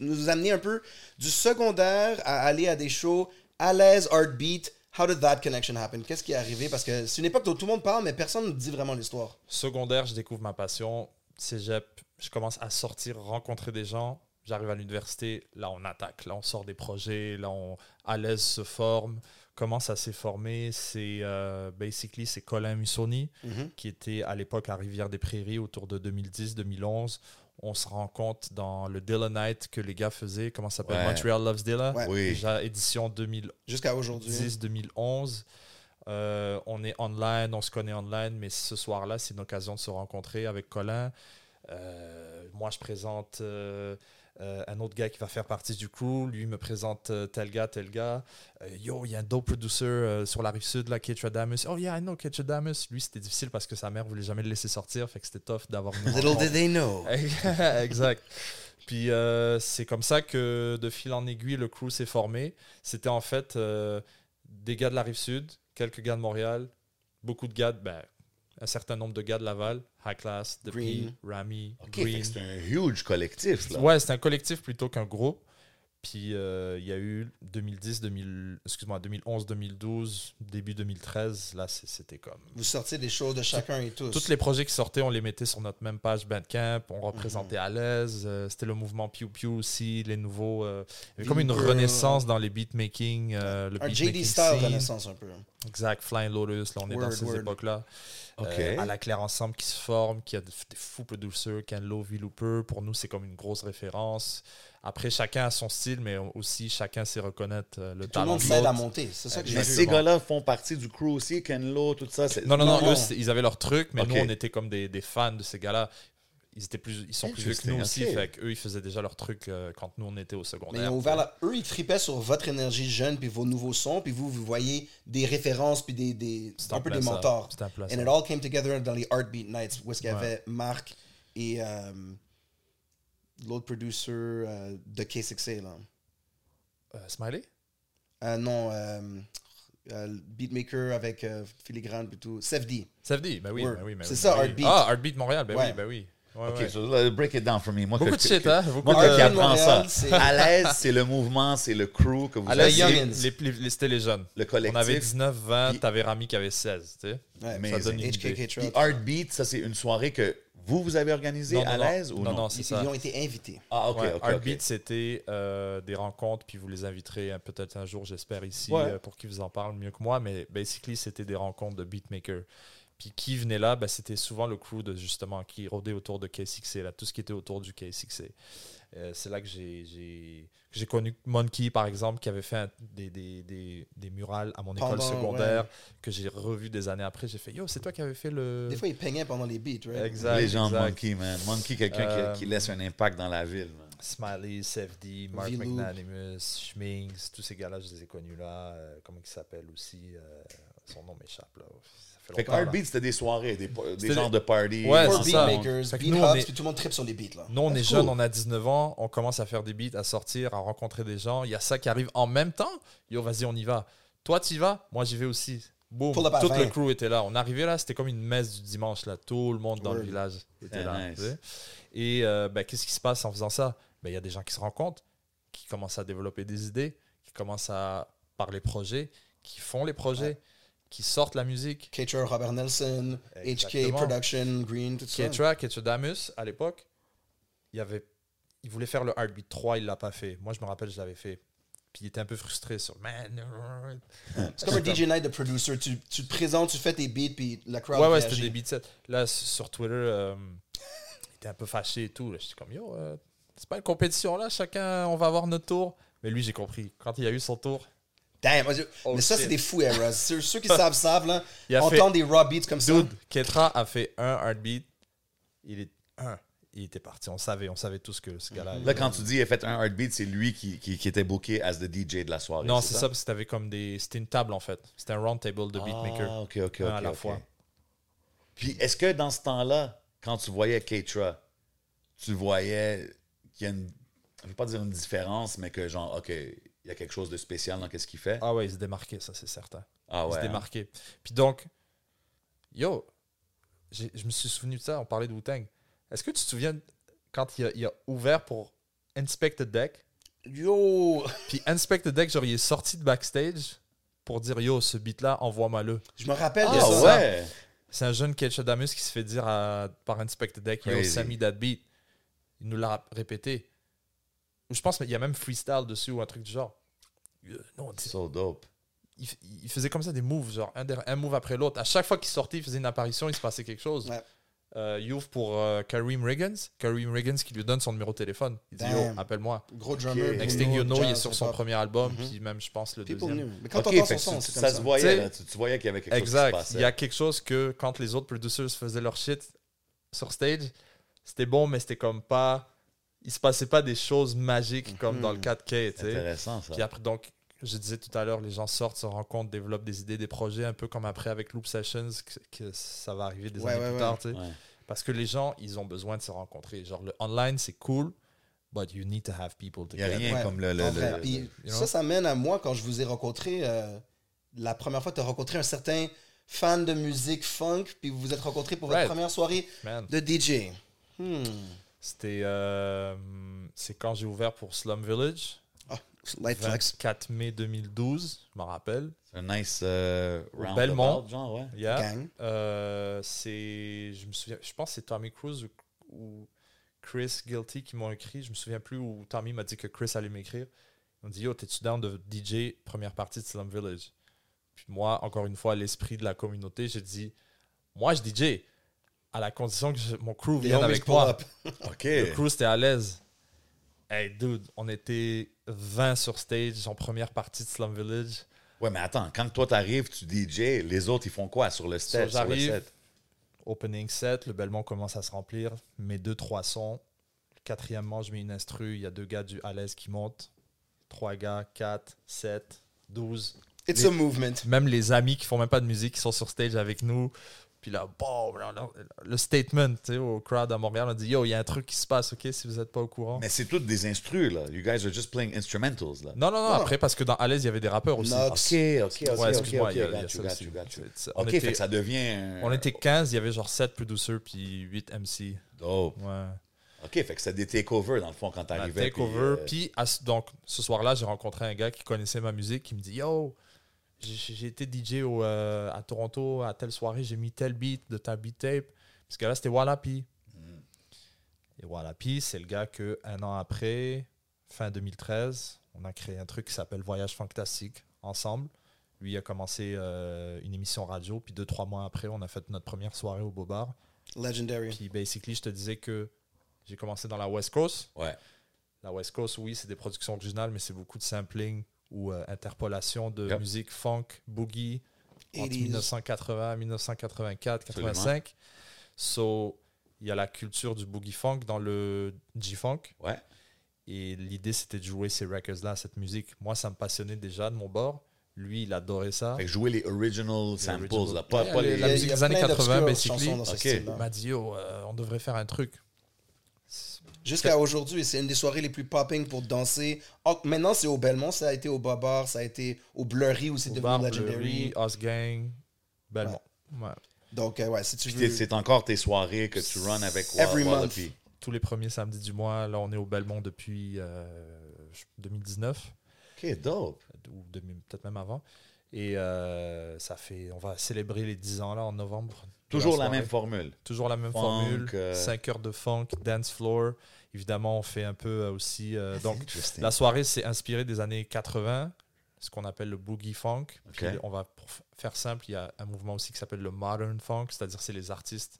nous amener un peu du secondaire à aller à des shows à l'aise, art beat? How did that connection happen? Qu'est-ce qui est arrivé? Parce que c'est une époque où tout le monde parle, mais personne ne dit vraiment l'histoire. Secondaire, je découvre ma passion. Cégep, je commence à sortir, rencontrer des gens. J'arrive à l'université, là on attaque, là on sort des projets, là on à l'aise se forme. Comment ça s'est formé? C'est euh, basically c'est Colin Mussoni Mhm. qui était à l'époque à Rivière-des-Prairies autour de 2010-2011. On se rend compte dans le Dilla Night que les gars faisaient, comment ça s'appelle? Ouais. Montreal Loves Dilla? Ouais. Oui. Déjà édition 2011. Jusqu'à aujourd'hui. 2010-2011. Euh, on est online, on se connaît online, mais ce soir-là, c'est une occasion de se rencontrer avec Colin. Euh, moi, je présente euh, euh, un autre gars qui va faire partie du crew. Lui me présente euh, tel gars, tel gars. Euh, yo, il y a un dope producer sur la rive sud, là, Ketradamus. Oh, yeah, I know Ketradamus. Lui, c'était difficile parce que sa mère voulait jamais le laisser sortir, fait que c'était tough d'avoir Little did they know. exact. Puis c'est comme ça que de fil en aiguille, le crew s'est formé. C'était en fait des gars de la rive sud, quelques gars de Montréal, beaucoup de gars, de- ben, un certain nombre de gars de Laval, High Class, The Green. Rami, OK, fait Green. c'est un huge collectif, là. Ouais, c'est un collectif plutôt qu'un groupe. Puis euh, il y a eu 2010, 2000, excuse-moi, 2011, 2012, début 2013. Là, c'était comme Vous sortez des choses de chacun et tous. tous les projets qui sortaient, on les mettait sur notre même page Bandcamp, on représentait Mhm. à l'aise. euh, C'était le mouvement Pew Pew aussi, les nouveaux. euh, il y avait comme une renaissance dans les beatmaking. euh, le Un JD style scene. renaissance un peu. Exact, Flying Lotus, là on est dans ces époques-là. OK. Euh, à la Claire Ensemble qui se forme, qui a de- des fous producers, Ken Lo, V. Looper. Pour nous, c'est comme une grosse référence. Après, chacun a son style, mais aussi chacun sait reconnaître euh, le Tout le talent monde de s'aide à l'autre. monter. C'est ça que Mais ces gars-là font partie du crew aussi, Ken Lo, tout ça. c'est- Non, non, non, Non, eux, ils avaient leur truc, mais nous, on était comme des, des fans de ces gars-là. Ils, étaient plus, ils sont plus vieux que nous aussi, fait qu'eux, ils faisaient déjà leur truc euh, quand nous, on était au Mais ils secondaire. ont ouvert la... Eux, ils tripaient sur votre énergie jeune puis vos nouveaux sons, puis vous, vous voyez des références puis des, des... C'était un peu des ça. mentors. And ça. it all came together dans les Art Beat Nights, où est-ce qu'il y Ouais. avait Marc et euh, l'autre producer euh, de K6A, là. Euh, Smiley? Euh, non, beatmaker avec Filigrane et tout. Sefdi. Safety, ben oui, ben oui. ben C'est oui, ça, ben. Heartbeat. Ah, Heartbeat Montréal, ben Ouais. oui, ben oui. Ouais, OK, ouais. so, break it down for me. Moi, Beaucoup que- de shit, hein? Beaucoup Moi, de- qui Euh, apprends ça. À l'aise, c'est le mouvement, c'est le crew que vous À avez. les- les- les- c'était les jeunes. Le collectif. On avait 19, 20, Puis- t'avais Rami qui avait 16, tu sais. Ouais, Mais Ça donne une idée. Heartbeat, ça, c'est une soirée que vous, vous avez organisée Non, non, à l'aise ou non? Non, non, Ils, c'est ça. ils ont été invités. Ah, OK, Ouais, OK, Heartbeat, OK. c'était euh, des rencontres, puis vous les inviterez hein, peut-être un jour, j'espère, ici, Ouais. euh, pour qu'ils vous en parlent mieux que moi. Mais basically, c'était des rencontres de beatmakers. Puis qui venait là, ben, c'était souvent le crew de justement qui rôdait autour de K6A, là, tout ce qui était autour du K6A. Euh, c'est là que j'ai- connu Monkey, par exemple, qui avait fait un- des, des, des, des murales à mon école Pendant, secondaire, que j'ai revu des années après. J'ai fait Yo, c'est toi qui avais fait le. Des fois, ils peignaient pendant les beats, right? Exact. Les gens de exact. Monkey, man. Monkey, quelqu'un qui- Euh, qui, laisse un impact dans la ville, man. Smiley, CFD, Mark V-Loop. McNanimus, Schminks, tous ces gars-là, je les ai connus là. Euh, comment il s'appelle aussi? Euh, Son nom m'échappe là. Fait Fait. Heartbeat, c'était des soirées, des, des genres de parties. Ouais, c'est ça. Fait beat nous, on hops, est- puis tout le monde tripe sur les beats, là. Nous, on est jeunes, on a 19 ans, on commence à faire des beats, à sortir, à rencontrer des gens. Il y a ça qui arrive en même temps. Yo, vas-y, on y va. Toi, tu y vas? Moi, j'y vais aussi. À Tout 20. le crew était là. On arrivait là, c'était comme une messe du dimanche. là. Tout le monde dans le village était là. nice. tu sais. Et euh, ben, qu'est-ce qui se passe en faisant ça? Ben, Il y a des gens qui se rencontrent, qui commencent à développer des idées, qui commencent à parler projets, qui font les projets, qui sortent la musique. Ketra, Robert Nelson, HK. Production, Green, tout ça. Ketra, Ketradamus, à l'époque, il, avait, il voulait faire le Heartbeat 3, il l'a pas fait. Moi, je me rappelle, je l'avais fait. Puis il était un peu frustré sur Man. C'est comme un DJ night de producer. Tu, tu te présentes, tu fais tes beats, puis la crowd Ouais, ouais, c'était des beats. Là, sur Twitter, euh, il était un peu fâché et tout. J'étais comme Yo, euh, c'est pas une compétition là, chacun, on va avoir notre tour. Mais lui, j'ai compris. Quand il a eu son tour, Damn, moi, je- Oh, mais ça, c'est des fous errors. Ceux, ceux qui savent, savent, là. Il a Entendre des raw beats comme ça. Ketra a fait un heartbeat. Il est un. Il était parti. On savait, on savait tous que ce gars-là. Là, quand tu dis il a fait un heartbeat, c'est lui qui, qui, qui était booké as the DJ de la soirée. non, c'est ça, parce que t'avais comme des. C'était une table en fait. C'était un round table de beatmaker. Ah, ok, ok, Un ok. à la fois. Puis, est-ce que dans ce temps-là, quand tu voyais Ketra, tu voyais qu'il y a une. Je ne veux pas dire une différence, mais que genre, OK, il y a quelque chose de spécial dans ce qu'il fait. Ah ouais, il se démarquait, ça c'est certain. Ah il ouais. se hein? démarquait. Puis donc, yo, je me suis souvenu de ça, on parlait de Wu-Tang. Est-ce que tu te souviens quand il a, il a ouvert pour Inspect the Deck? Yo! Puis Inspect the Deck, genre, il est sorti de backstage pour dire Yo, ce beat-là, envoie-moi-le. Je me rappelle de Ah ça. ouais. C'est un jeune Ketchadamus qui se fait dire à- par Inspect the Deck Yo. Sammy that beat. Il nous l'a répété. Je pense qu'il y a même freestyle dessus ou un truc du genre. Euh, Non, So dope. il, faisait comme ça des moves, genre un, un move après l'autre. À chaque fois qu'il sortait, il faisait une apparition, il se passait quelque chose. Ouais. Euh, il ouvre pour euh, Kareem Riggins. Kareem Riggins qui lui donne son numéro de téléphone. Il dit Yo, appelle-moi. Gros drummer. Next thing you know, il est sur son premier album, Mhm. puis même, je pense, le People deuxième. knew. Mais quand OK, t'entends fait son son, tu- ça comme se ça. voyait, là. Tu, tu voyais qu'il y avait quelque chose qui Exact. se passait. Il y a quelque chose que quand les autres producers faisaient leur shit sur stage, c'était bon, mais c'était comme pas. Il se passait pas des choses magiques comme dans le 4K, tu sais. Intéressant, ça. Puis après, donc, je disais tout à l'heure, les gens sortent, se rencontrent, développent des idées, des projets, un peu comme après avec Loop Sessions, que, que ça va arriver des Ouais, années ouais, plus tard. Ouais. Parce que les gens, ils ont besoin de se rencontrer. Genre, le online, c'est cool, but you need to have people Il n'y a together. rien Ouais, comme le. le- le- vrai. le- Puis you know? ça, ça mène à moi quand je vous ai rencontré. euh, la première fois, tu as rencontré un certain fan de musique funk, puis vous vous êtes rencontrés pour votre Right. première soirée Man, de DJ. Hmm. C'était... euh, c'est quand j'ai ouvert pour Slum Village, Light Flex. 24 mai 2012, je m'en rappelle. C'est un nice euh, roundabout, Belmont. genre, ouais. Yeah. Gang. Euh, c'est, je me souviens, je pense que c'est Tommy Cruise ou, ou Chris Guilty qui m'ont écrit. Je me souviens plus où Tommy m'a dit que Chris allait m'écrire. On dit Yo, t'es-tu down de DJ première partie de Slum Village? Puis moi, encore une fois, à l'esprit de la communauté, j'ai dit Moi, je DJ à la condition que je- mon crew vienne avec moi. OK. Le crew, c'était à l'aise. Hey, dude, on était 20 sur stage en première partie de Slum Village. Ouais, mais attends, quand toi t'arrives, tu DJ, les autres, ils font quoi sur le? So, sur le j'arrive. set? Opening set, le Belmont commence à se remplir. Mes deux, trois sons. Quatrièmement, je mets une instru. Il y a deux gars du à l'aise qui montent. Trois gars, 4, 7, 12. It's a movement. Même les amis qui font même pas de musique, qui sont sur stage avec nous. Puis là, bon, le statement tu sais, au crowd à Montréal, on dit Yo, il y a un truc qui se passe, ok, si vous n'êtes pas au courant. Mais c'est toutes des instrus, là. You guys are just playing instrumentals, là. Non, non, non, après, parce que dans à l'aise, il y avait des rappeurs aussi. Nox. OK, OK, OK, Ouais, OK, excuse-moi, OK, il y a- il y a got ça you, got aussi. you, got you. C'est- c'est- on OK, était- fait que ça devient... On était 15, il y avait genre 7 producers puis 8 MC. Dope. Ouais. OK, fait que c'est des takeovers, dans le fond, quand t'arrivais. takeover. puis, Puis, à ce- donc, ce soir-là, j'ai rencontré un gars qui connaissait ma musique, qui me dit Yo, j'ai été DJ au, euh, à Toronto à telle soirée, j'ai mis tel beat de ta beat tape. Parce que là, c'était Wallapi. Et Wallapi, c'est le gars que un an après, fin 2013, on a créé un truc qui s'appelle Voyage Fantastique ensemble. Lui a commencé euh, une émission radio, puis deux, trois mois après, on a fait notre première soirée au Bobard. Legendary. Puis, basically, je te disais que j'ai commencé dans la West Coast. Ouais. La West Coast, oui, c'est des productions originales, mais c'est beaucoup de sampling ou euh, interpolation de Yep. musique funk, boogie, entre 80s. 1980, 1984, 85. So, il y a la culture du boogie funk dans le G-funk. Ouais. Et l'idée, c'était de jouer ces records-là, cette musique. Moi, ça me passionnait déjà de mon bord. Lui, il adorait ça. Fait jouer les original samples, original. là. Pas, les- les... la musique des années plein 80, d'obscures basically. dans ce. Il m'a dit, Yo, euh, on devrait faire un truc. Jusqu'à aujourd'hui, c'est une des soirées les plus popping pour danser. Oh, maintenant, c'est au Belmont, ça a été au Babar, ça a été au Blurry où c'est devenu bar, Legendary. Blurry, Us Gang, Belmont. Ouais. Donc, euh, ouais, si tu Puis veux. t'es- c'est encore tes soirées que tu runs avec Every month. Tous les premiers samedis du mois. Là, on est au Belmont depuis euh, 2019. Ok, dope. ou peut-être même avant. Et euh, ça fait, on va célébrer les 10 ans là en novembre. Toujours la même formule. Toujours la même Funk, formule. euh, 5 heures de funk, dance floor. Évidemment, on fait un peu euh, aussi. euh, donc, Interesting. la soirée, c'est inspiré des années 80, ce qu'on appelle le boogie funk. Puis, on va, pour faire simple, il y a un mouvement aussi qui s'appelle le modern funk, c'est-à-dire c'est les artistes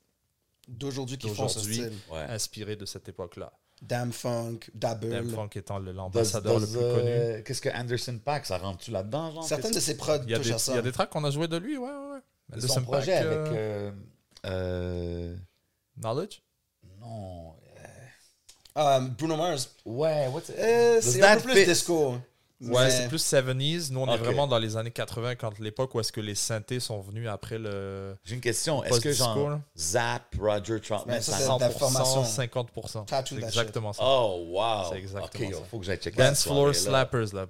D'aujourd'hui qui font ce style. Ouais. inspirés de cette époque-là. Damn Funk, Dabble. Dam Funk étant l'ambassadeur le plus connu. euh, Qu'est-ce que Anderson Pack, ça rentre-tu là-dedans? genre? Certaines de ses prods Il y a touchent des, à ça. il y a des tracks qu'on a joué de lui, ouais, ouais. De son projet Paak, avec... euh, euh, euh, Knowledge? Non. Um, Bruno Mars. Ouais, Euh, c'est un peu plus fit? disco. Ouais, Mais- c'est plus 70s. Nous, on est Ok. vraiment dans les années 80, quand l'époque où est-ce que les synthés sont venus après le J'ai une question. Est-ce que genre là? Zap, Roger Troutman, ça, ça c'est- 100%, d'information. 50%. Tattoo exactement ça. Oh, wow. C'est exactement Ok, yo, ça. faut que j'aille checker Dance floor slappers, là.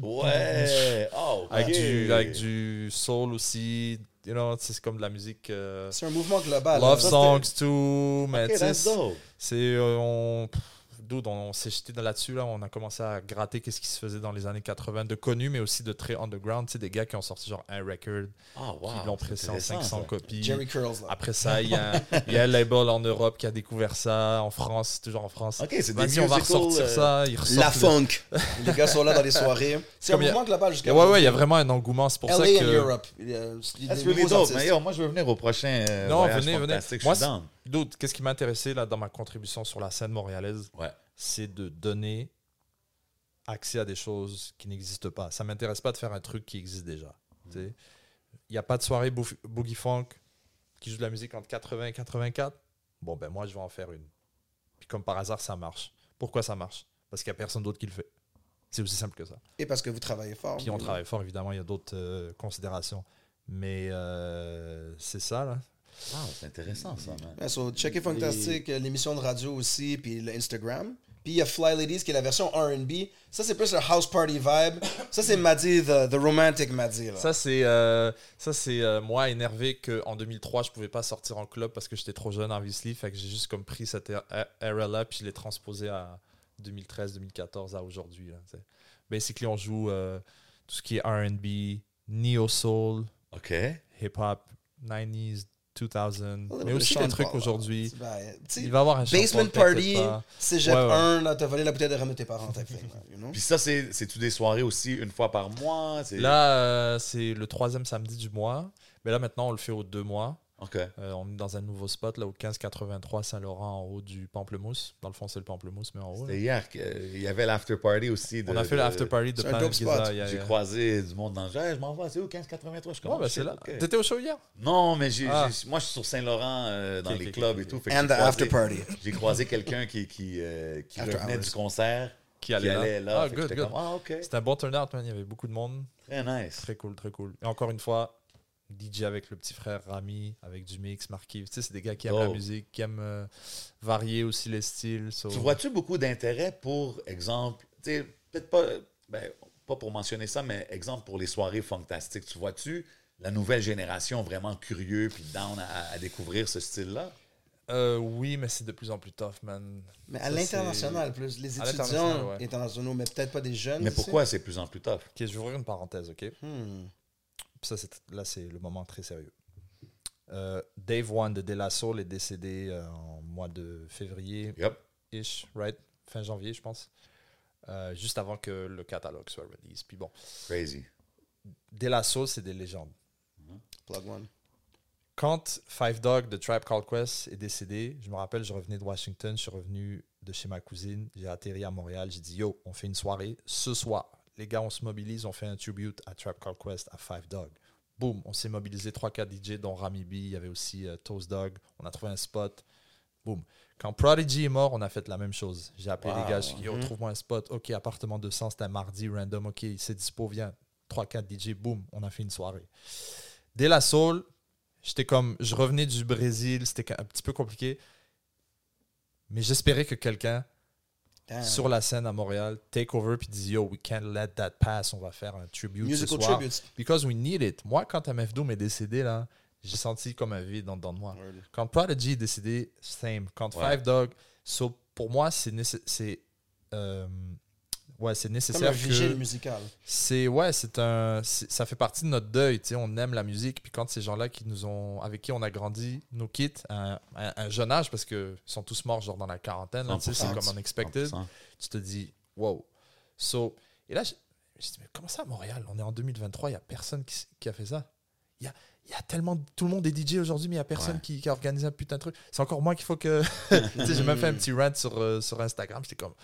Ouais. Oh, ok. Avec, du, avec du soul aussi. You know, c'est comme de la musique. euh, C'est un mouvement global. love hein. songs, tout. Mais Ok, tu sais, that's dope. c'est. euh, on, dude, on, s'est jeté dans- là-dessus. Là, on a commencé à gratter qu'est-ce qui se faisait dans les années 80, de connus, mais aussi de très underground. Tu sais, des gars qui ont sorti genre un record, Ah, wow. qui l'ont c'est pressé en intéressant, 500 ça. copies. Jerry Curls. Là. Après ça, il y, a, y a un label en Europe qui a découvert ça. En France, toujours en France. Ok, c'est des Vas-y, on va ressortir euh, ça. Ils La funk. Les gars sont là dans les soirées. C'est un mouvement global jusqu'à Ouais, ouais, il y a vraiment un engouement. C'est pour ça LA and que. Europe. That's really dope. Mais yo, moi, je veux venir au prochain euh, Non, voyage venez, venez. fantastique. Moi, je suis down. D'autres, qu'est-ce qui m'a intéressé là, dans ma contribution sur la scène montréalaise? Ouais. C'est de donner accès à des choses qui n'existent pas. Ça m'intéresse pas de faire un truc qui existe déjà. tu sais. Il n'y a pas de soirée boogie funk qui joue de la musique entre 80 et 84. Bon, ben moi, je vais en faire une. Puis comme par hasard, ça marche. Pourquoi ça marche? Parce qu'il n'y a personne d'autre qui le fait. C'est aussi simple que ça. Et parce que vous travaillez fort. Puis on travaille fort, évidemment, il y a d'autres euh, considérations. Mais euh, c'est ça, là. Wow, c'est intéressant, ça, man. Ouais, so, checker Fantastic, l'émission de radio aussi, puis l'Instagram. Puis il y a Fly Ladies qui est la version RB. Ça, c'est plus le house party vibe. Ça, c'est Maddy, the, the romantic Maddy. Là. Ça, c'est euh, ça c'est euh, moi énervé qu'en 2003, je pouvais pas sortir en club parce que j'étais trop jeune, obviously. Fait que j'ai juste comme pris cette er- era-là, puis je l'ai transposé à 2013-2014 à aujourd'hui. Basically, on joue euh, tout ce qui est RB, neo-soul, hip-hop, 90s, 2000, Oh, mais aussi des trucs aujourd'hui. Ben, Il va avoir un Basement Party. Cégep Ouais, ouais. 1, là, t'as volé la bouteille de rhum de tes parents? Puis ça, c'est- c'est-tu des soirées aussi une fois par mois? Là, euh, c'est le troisième samedi du mois. Mais là, maintenant, on le fait aux deux mois. OK. Euh, on est dans un nouveau spot, là, au 1583 Saint-Laurent, en haut du Pamplemousse. Dans le fond, c'est le Pamplemousse, mais en haut. C'était hier qu'il y avait l'after party aussi. De, On a fait de- l'after party de il a- J'ai croisé du monde dans le genre, je m'en vais, c'est où 1583? Je suis Ouais, ben, oh, c'est là. T'étais au show hier? Non, mais Ah. moi, je suis sur Saint-Laurent euh, dans les clubs et tout. fait And j'ai the croisé- after party. J'ai croisé quelqu'un qui, qui, euh, qui After revenait hours. du concert. Qui Qui allait là. là. Ah, good, good. comme, ah. C'était un bon turnout, man. Il y avait beaucoup de monde. Très nice. Très cool, très cool. Et encore une fois, DJ avec le petit frère Rami, avec du mix, Marquis. Tu sais, c'est des gars qui aiment la Oh. musique, qui aiment euh, varier aussi les styles. so- Tu vois-tu beaucoup d'intérêt pour, exemple, tu sais, peut-être pas, ben, pas pour mentionner ça, mais exemple pour les soirées fantastiques. Tu vois-tu la nouvelle génération vraiment curieux puis down à, à découvrir ce style-là? Euh, oui, mais c'est de plus en plus tough, man. Mais à l'international, plus. Les étudiants ouais. internationaux, mais peut-être pas des jeunes. Mais pourquoi c'est de plus en plus tough? Ok, je vais ouvrir une parenthèse, ok? Hmm. Puis ça, c'est, là, c'est le moment très sérieux. Euh, Dave One de De La Soul est décédé euh, en mois de février, Yep. ish, right? Fin janvier, je pense. Euh, juste avant que le catalogue soit release. Puis bon, Crazy. De La Soul, c'est des légendes. Plug one. Quand Five Dog de Tribe Called Quest est décédé, je me rappelle, je revenais de Washington, je suis revenu de chez ma cousine, j'ai atterri à Montréal, j'ai dit Yo, on fait une soirée ce soir. Les gars, on se mobilise, on fait un tribute à Tribe Called Quest, à Five Dog. Boum, on s'est mobilisé 3-4 DJ, dont Rami B, il y avait aussi euh, Toast Dog, on a trouvé un spot. Boum. Quand Prodigy est mort, on a fait la même chose. J'ai appelé Wow. les gars, j'ai dit Yo, trouve-moi un spot. Ok, appartement 200, c'était un mardi, random, ok, c'est dispo, viens. 3-4 DJ, boum, on a fait une soirée. Dès la soul, j'étais comme, je revenais du Brésil, c'était un petit peu compliqué. Mais j'espérais que quelqu'un Damn. sur la scène à Montréal take over puis dise Yo, we can't let that pass. On va faire un tribute Musical ce soir. tributes. Because we need it. Moi, quand MF Doom est décédé, là, j'ai senti comme un vide dedans de moi. Quand Prodigy est décédé, same. Quand Ouais. Five Dog, so, pour moi, c'est c'est euh, ouais, c'est Comme un nécessaire vigile que musical. c'est ouais, c'est un ça fait partie de notre deuil, tu sais, on aime la musique puis quand ces gens-là qui nous ont avec qui on a grandi nous quittent à un, à un jeune âge parce que ils sont tous morts genre dans la quarantaine, là, tu sais, c'est 100%. comme unexpected 100%. tu te dis, wow. So, et là, je, je dis, mais comment ça à Montréal? On est en 2023, il n'y a personne qui, a fait ça. Il y a, il y a tellement. Tout le monde est DJ aujourd'hui, mais il n'y a personne Ouais. qui, qui a organisé un putain de truc. C'est encore moi qu'il faut que. tu sais, j'ai même fait un petit rant sur, euh, sur Instagram. J'étais comme.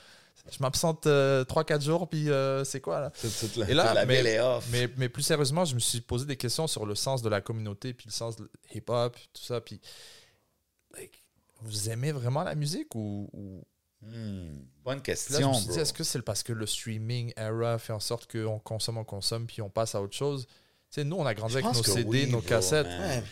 Je m'absente 3-4 jours, puis euh, c'est quoi là? Toute- toute la- Et là, toute la mais- belle est off. mais, mais plus sérieusement, je me suis posé des questions sur le sens de la communauté, puis le sens de hip-hop, tout ça. Puis, like, vous aimez vraiment la musique ou- ou, Hmm, bonne puis là, je question, me suis dit, bro. est-ce que c'est parce que le streaming era fait en sorte qu'on consomme, on consomme, puis on passe à autre chose? Tu sais, nous, on a grandi Je avec nos CD, oui, nos bro, cassettes,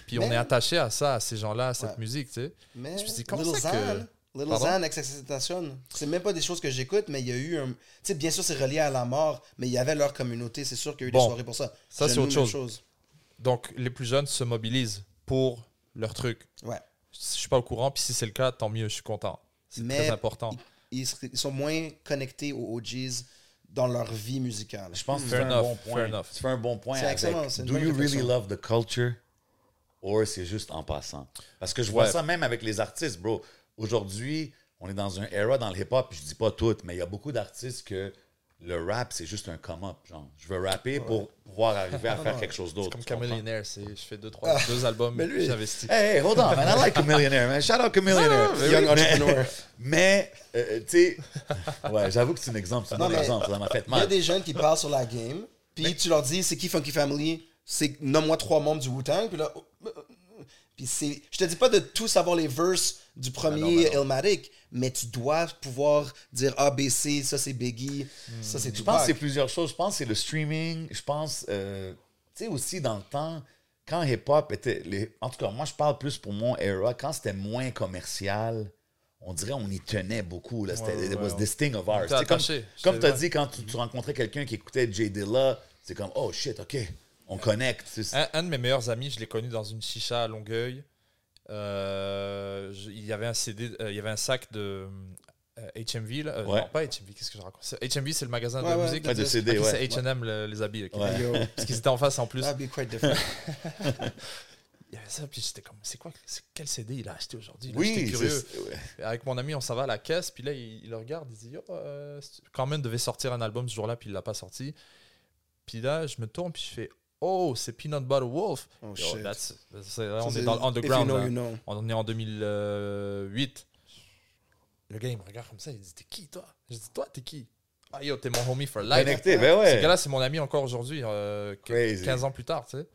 puis on est attaché à ça, à ces gens-là, à cette Ouais. musique, tu sais. Mais Je me suis dit, comment ça que- Little? Xan, XXXTentacion, c'est même pas des choses que j'écoute, mais il y a eu un. Tu sais, bien sûr, c'est relié à la mort, mais il y avait leur communauté, c'est sûr qu'il y a eu Bon. des soirées pour ça. Ça, c'est autre chose. Donc, les plus jeunes se mobilisent pour leur truc. Ouais. Je suis pas au courant, puis si c'est le cas, tant mieux, je suis content. C'est très important. Ils, ils sont moins connectés aux OGs dans leur vie musicale. Je pense que tu Fair fais un enough, bon fair point. fais un bon point C'est c'est Do you really love the culture or c'est juste en passant? Parce que je vois Ouais. ça même avec les artistes, bro. Aujourd'hui, on est dans un era dans le hip-hop, je dis pas tout, mais il y a beaucoup d'artistes que le rap, c'est juste un come-up. Genre, je veux rapper pour pouvoir arriver à faire quelque chose d'autre. Comme? Chameleonaire, c'est je fais deux, trois, deux albums, mais lui- j'investis. Hey, hey, hold on, man. I like Chameleonaire, man. Shout out Chameleonaire. Young Mais- entrepreneur. Mais, euh, tu sais, ouais, j'avoue que c'est un exemple, c'est un bon exemple, ça m'a fait Il y a mal. des jeunes qui parlent sur la game, puis tu leur dis c'est qui Funky Family, c'est nomme-moi trois membres du Wu-Tang, puis là. Puis c'est. Je te dis pas de tout savoir les verses du premier ben non. Illmatic, mais tu dois pouvoir dire A, B, C, ça c'est Biggie, ça c'est Je tout. pense que c'est plusieurs choses. Je pense que c'est le streaming. Je pense, euh, tu sais, aussi dans le temps, quand hip-hop était. les- En tout cas, moi, je parle plus pour mon era. Quand c'était moins commercial, on dirait on y tenait beaucoup. Là. C'était, Ouais, it ouais, was this thing of ours. Comme, tu as dit, quand tu, tu rencontrais quelqu'un qui écoutait J. Dilla, c'est comme, oh shit, OK, on connecte. C'est- Un, un de mes meilleurs amis, je l'ai connu dans une chicha à Longueuil. Euh, je- il y avait un CD, euh, il y avait un sac de euh, HMV. Là. Euh, Ouais. Non, pas HMV, qu'est-ce que je raconte? C'est- HMV, c'est le magasin Ouais, de ouais, musique. Ouais, de CD, ouais. C'est H&M, le- les habits. Yo, Parce qu'ils étaient en face en plus. that'd be quite different. Il y avait ça, puis j'étais comme, c'est quoi, c'est quel CD il a acheté aujourd'hui? Là? Oui, J'étais curieux. Avec mon ami, on s'en va à la caisse, puis là, il, il le regarde, il dit Yo, euh, c'est- Carmen devait sortir un album ce jour-là, puis il l'a pas sorti. Puis là, je me tourne, puis je fais Oh, c'est Peanut Butter Wolf. Oh, Yo, shit. that's- on est dans l'underground. Know, you know. On est en 2008. Le gars, il me regarde comme ça, il dit T'es qui, toi? Je dis Toi, t'es qui? Ah, yo, t'es mon homie for life. Connecté, ben Ce ouais. gars-là, c'est mon ami encore aujourd'hui, euh, qu- Crazy. 15 ans plus tard, tu sais.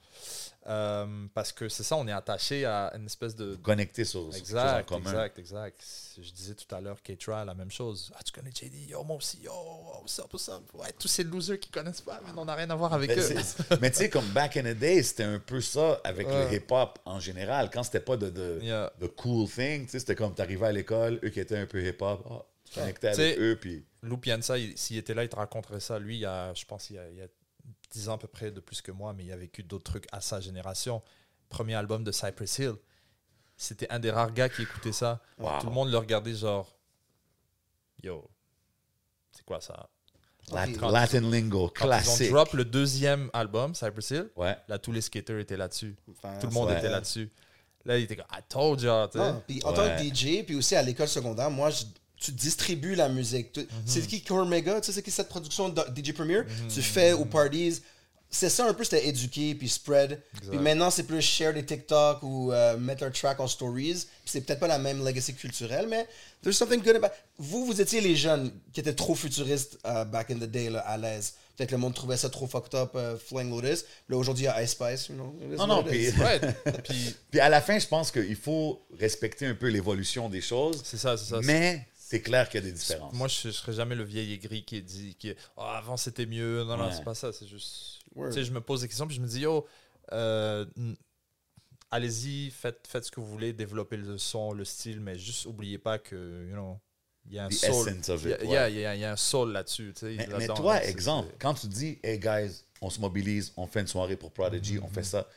Euh, parce que c'est ça, on est attaché à une espèce de, Connecté sur, Exact, commun. exact, exact. Je disais tout à l'heure, Keitra, la même chose. Ah, tu connais JD? Yo, moi aussi. Yo, what's up, what's up? Ouais, tous ces losers qui connaissent pas, man, on n'a rien à voir avec Mais, eux. mais tu sais, comme back in the day, c'était un peu ça avec Ouais. le hip-hop en général. Quand c'était pas de, de, Yeah. de cool thing, tu sais, c'était comme t'arrivais à l'école, eux qui étaient un peu hip-hop, ah, tu connectais avec sais, eux, puis Lou Pianza, s'il était là, il te raconterait ça. Lui, il y a, je pense, il y a, il y a 10 ans à peu près de plus que moi, mais il a vécu d'autres trucs à sa génération. Premier album de Cypress Hill. C'était un des rares gars qui écoutait ça. Wow. Tout le monde le regardait genre, yo, c'est quoi ça? Lat- Ok. Latin lingo, Quand classique. ils ont drop le deuxième album, Cypress Hill, Ouais. là, tous les skaters étaient là-dessus. Enfin, Tout le monde Ouais. était là-dessus. Là, il était comme, I told you. Ah, puis en tant que. DJ, puis aussi à l'école secondaire, moi, je- tu distribues la musique. Tu- Mhm. C'est qui Cormega? Tu sais, c'est qui cette production de DJ Premier? Tu fais aux parties. C'est ça un peu, c'était éduquer puis spread. Puis maintenant, c'est plus share des TikTok ou euh, mettre un track en stories. Puis c'est peut-être pas la même legacy culturelle, mais there's something good about. Vous, vous étiez les jeunes qui étaient trop futuristes euh, back in the day, là, à l'aise. Peut-être le monde trouvait ça trop fucked up, euh, Flying Lotus. Là, aujourd'hui, il y a Ice Spice, you know. Non, non, puis, Ouais, puis puis à la fin, je pense qu'il faut respecter un peu l'évolution des choses, c'est ça, c'est ça. mais c'est clair qu'il y a des différences. Moi, je, je serais jamais le vieil aigri qui dit qui est, Ah, avant c'était mieux. Non, non, Ouais. c'est pas ça. C'est juste. Word. Tu sais, je me pose des questions, puis je me dis, yo, euh, n- allez-y, faites, faites ce que vous voulez, développez le son, le style, mais juste oubliez pas que, you know, il y a un The soul. essence of Il y a- y, y un soul là-dessus. tu sais, Mais, toi, exemple, quand tu dis, hey guys, on se mobilise, on fait une soirée pour Prodigy, on fait ça.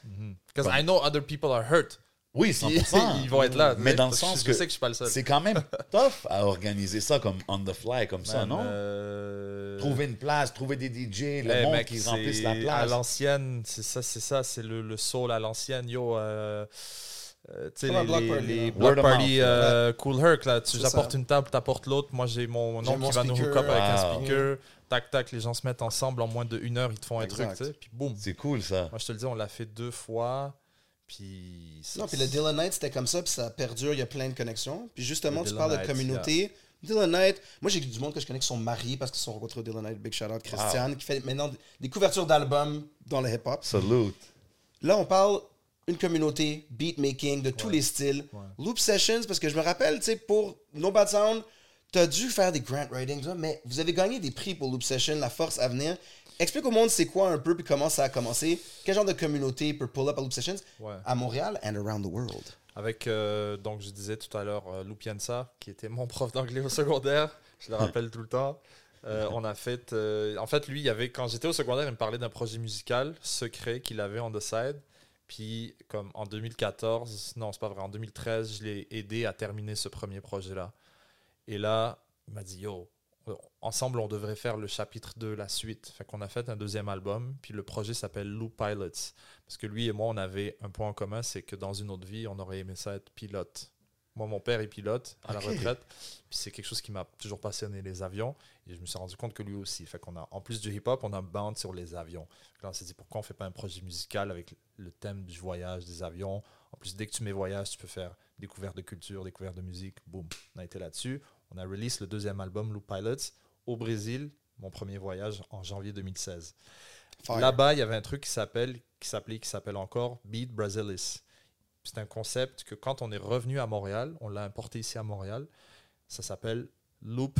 Because I know other people are hurt. Oui, Ils, 100%. ils vont être là. Mais dans le sens je que sais que je suis pas le seul. c'est quand même tough à organiser ça comme on the fly, comme ça, non? euh, Trouver une place, trouver des DJ, le Eh, monde mec, qui remplisse la À place. l'ancienne, c'est ça, c'est ça, c'est le, le soul à l'ancienne. Yo, euh, euh, tu sais, les, block party, les block Cool Herc, là, tu ça. une table, t'apportes l'autre. Moi, j'ai mon mon qui va nous speaker. hook up avec un speaker. Tac, tac, les gens se mettent ensemble en moins de une heure, ils te font un truc, tu sais. Puis boum. C'est cool, ça. Moi, je te le dis, on l'a fait deux fois. Puis. Non, puis le Dylan Night, c'était comme ça, puis ça perdure, il y a plein de connexions. Puis justement, tu parles de communauté. Dylan Night, moi j'ai du monde que je connais qui sont mariés parce qu'ils sont rencontrés au Dylan Night. Big shout out Christiane, qui fait maintenant des couvertures d'albums dans le hip-hop. Salute. Là, on parle une communauté, beatmaking, de tous les styles. Loop Sessions, parce que je me rappelle, tu sais, pour No Bad Sound, tu as dû faire des grant writings, mais vous avez gagné des prix pour Loop Session, La Force à venir. Explique au monde c'est quoi un peu, puis comment ça a commencé. Quel genre de communauté peut pull up à Loop Sessions Ouais. à Montréal and around the world. Avec, euh, donc je disais tout à l'heure, euh, qui était mon prof d'anglais au secondaire, je le rappelle tout le temps. Euh, on a fait. euh, en fait, lui, il avait, quand j'étais au secondaire, il me parlait d'un projet musical secret qu'il avait on the side. Puis, comme en 2014, non, c'est pas vrai, en 2013, je l'ai aidé à terminer ce premier projet-là. Et là, il m'a dit Yo, ensemble, on devrait faire le chapitre 2, la suite. Fait qu'on a fait un deuxième album, puis le projet s'appelle Lou Pilots. Parce que lui et moi, on avait un point en commun, c'est que dans une autre vie, on aurait aimé ça être pilote. Moi, mon père est pilote à la retraite. Puis c'est quelque chose qui m'a toujours passionné, les avions. Et je me suis rendu compte que lui aussi. Fait qu'on a, en plus du hip-hop, on a bound sur les avions. Là, on s'est dit, pourquoi on fait pas un projet musical avec le thème du voyage, des avions? En plus, dès que tu mets voyage, tu peux faire découverte de culture, découverte de musique. Boum, on a été là-dessus. On a release le deuxième album, Loop Pilots, au Brésil, mon premier voyage en janvier 2016. Fire. Là-bas, il y avait un truc qui s'appelle, qui s'appelait, qui s'appelle encore Beat Brasilis. C'est un concept que quand on est revenu à Montréal, on l'a importé ici à Montréal. Ça s'appelle Loop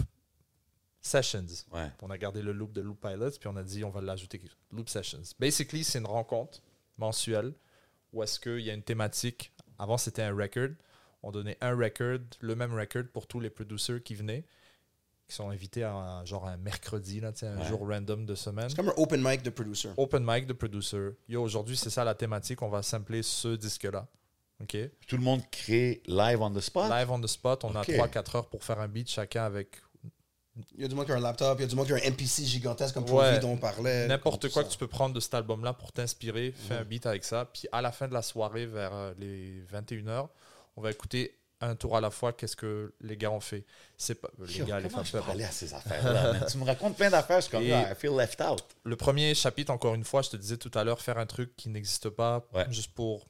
Sessions. Ouais. On a gardé le loop de Loop Pilots, puis on a dit on va l'ajouter Loop Sessions. Basically, c'est une rencontre mensuelle où est-ce qu'il y a une thématique. Avant, c'était un record. On donnait un record, le même record pour tous les producers qui venaient, qui sont invités à un, genre un mercredi, là, un Ouais. jour random de semaine. C'est comme un open mic de producer. Open mic de producer. Yo, aujourd'hui, c'est ça la thématique. On va sampler ce disque-là. OK? Tout le monde crée live on the spot? Live on the spot. On a 3-4 heures pour faire un beat chacun avec Il y a du monde qui a un laptop, il y a du monde qui a un MPC gigantesque comme pour Ouais. dont on parlait. n'importe quoi que tu peux prendre de cet album-là pour t'inspirer. Fais Mhm. un beat avec ça. Puis à la fin de la soirée, vers euh, les 21h, on va écouter un tour à la fois qu'est-ce que les gars ont fait. C'est pas les Yo, gars, les femmes. je peu importe. parlais à ces affaires-là, man? Tu me racontes plein d'affaires, je suis comme, Et- yeah, I feel left out. Le premier chapitre, encore une fois, je te disais tout à l'heure, faire un truc qui n'existe pas, Ouais. juste pour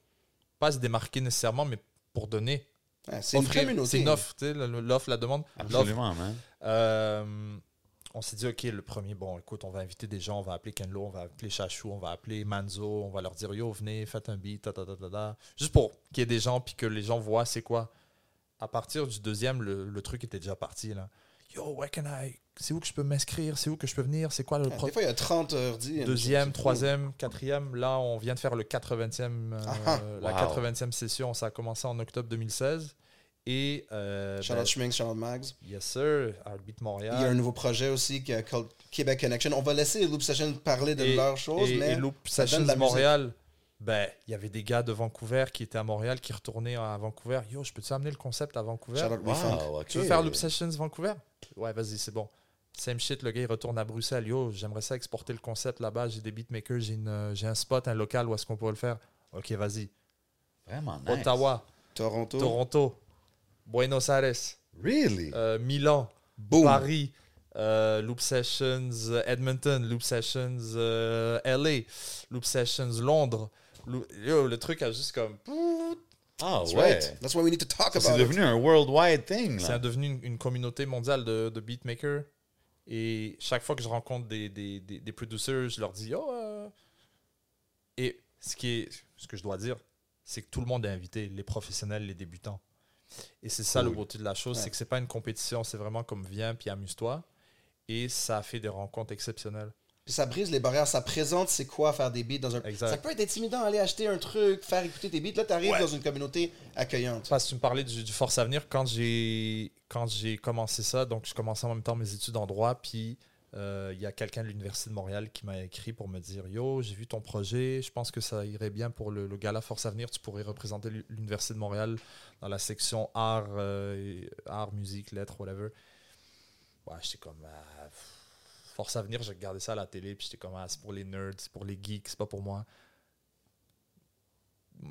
pas se démarquer nécessairement, mais pour donner. Ouais, c'est une communauté. C'est une offre, tu sais, le- l'offre, la demande. Absolument, man. Euh, on s'est dit, OK, le premier, bon, écoute, on va inviter des gens, on va appeler Kenlo, on va appeler Chachou, on va appeler Manzo, on va leur dire, yo, venez, faites un beat, ta, ta, ta, ta, ta. juste pour qu'il y ait des gens, puis que les gens voient c'est quoi. À partir du deuxième, le, le truc était déjà parti, là. Yo, where can I... C'est où que je peux m'inscrire? C'est où que je peux venir? C'est quoi le pro- Des fois, il y a 30 heures dit. Deuxième, troisième, quatrième. Là, on vient de faire le 80e, euh, Ah, la wow. 80e session. Ça a commencé en octobre 2016. Et, euh, Charlotte ben, Schminks, Charlotte Mags. yes sir, Heartbeat Montréal. Il y a un nouveau projet aussi qui est called Québec Connection. On va laisser Loop Session parler de et, leurs choses, et- mais et Loop Sessions de musique. Montréal, ben, il y avait des gars de Vancouver qui étaient à Montréal, qui retournaient à Vancouver. Yo, je peux-tu amener le concept à Vancouver? Wow, ok. Tu veux faire Loop Sessions Vancouver? Ouais, vas-y, c'est bon. Same shit, le gars, il retourne à Bruxelles. Yo, j'aimerais ça exporter le concept là-bas. J'ai des beatmakers, j'ai une, euh, j'ai un spot, un local où est-ce qu'on pourrait le faire. Ok, vas-y. Vraiment nice. Ottawa, Toronto. Toronto, Buenos Aires, Really? euh, Milan, Boom. Paris, euh, Loop Sessions euh, Edmonton, Loop Sessions euh, LA, Loop Sessions Londres. Yo, le truc a juste comme. Ah That's ouais. right. That's why we need to talk Ça, about C'est devenu un worldwide thing, C'est devenu une, une communauté mondiale de, de beatmakers. Et chaque fois que je rencontre des, des, des, des producers, je leur dis Oh. euh. Et ce, qui est, ce que je dois dire, c'est que tout le monde est invité, les professionnels, les débutants. Et c'est ça le Cool. beauté de la chose, Ouais. c'est que c'est pas une compétition, c'est vraiment comme viens puis amuse-toi. Et ça fait des rencontres exceptionnelles. Puis ça brise les barrières, ça présente c'est quoi faire des beats dans un. Exact. Ça peut être intimidant, aller acheter un truc, faire écouter tes beats. Là, tu arrives dans une communauté accueillante. Parce que tu me parlais du, du Force Avenir quand j'ai quand j'ai commencé ça, donc je commençais en même temps mes études en droit, puis il y a quelqu'un de l'Université de Montréal qui m'a écrit pour me dire Yo, j'ai vu ton projet, je pense que ça irait bien pour le, le gala Force Avenir, tu pourrais représenter l'U- l'Université de Montréal dans la section art, euh, et- art musique, lettres, whatever. Ouais, j'étais comme ah, Force Avenir, j'ai regardé ça à la télé, puis j'étais comme ah, c'est pour les nerds, c'est pour les geeks, c'est pas pour moi.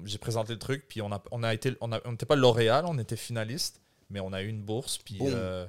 J'ai présenté le truc, puis on a, on a été, on n'était pas lauréat, on était finaliste, mais on a eu une bourse, puis euh,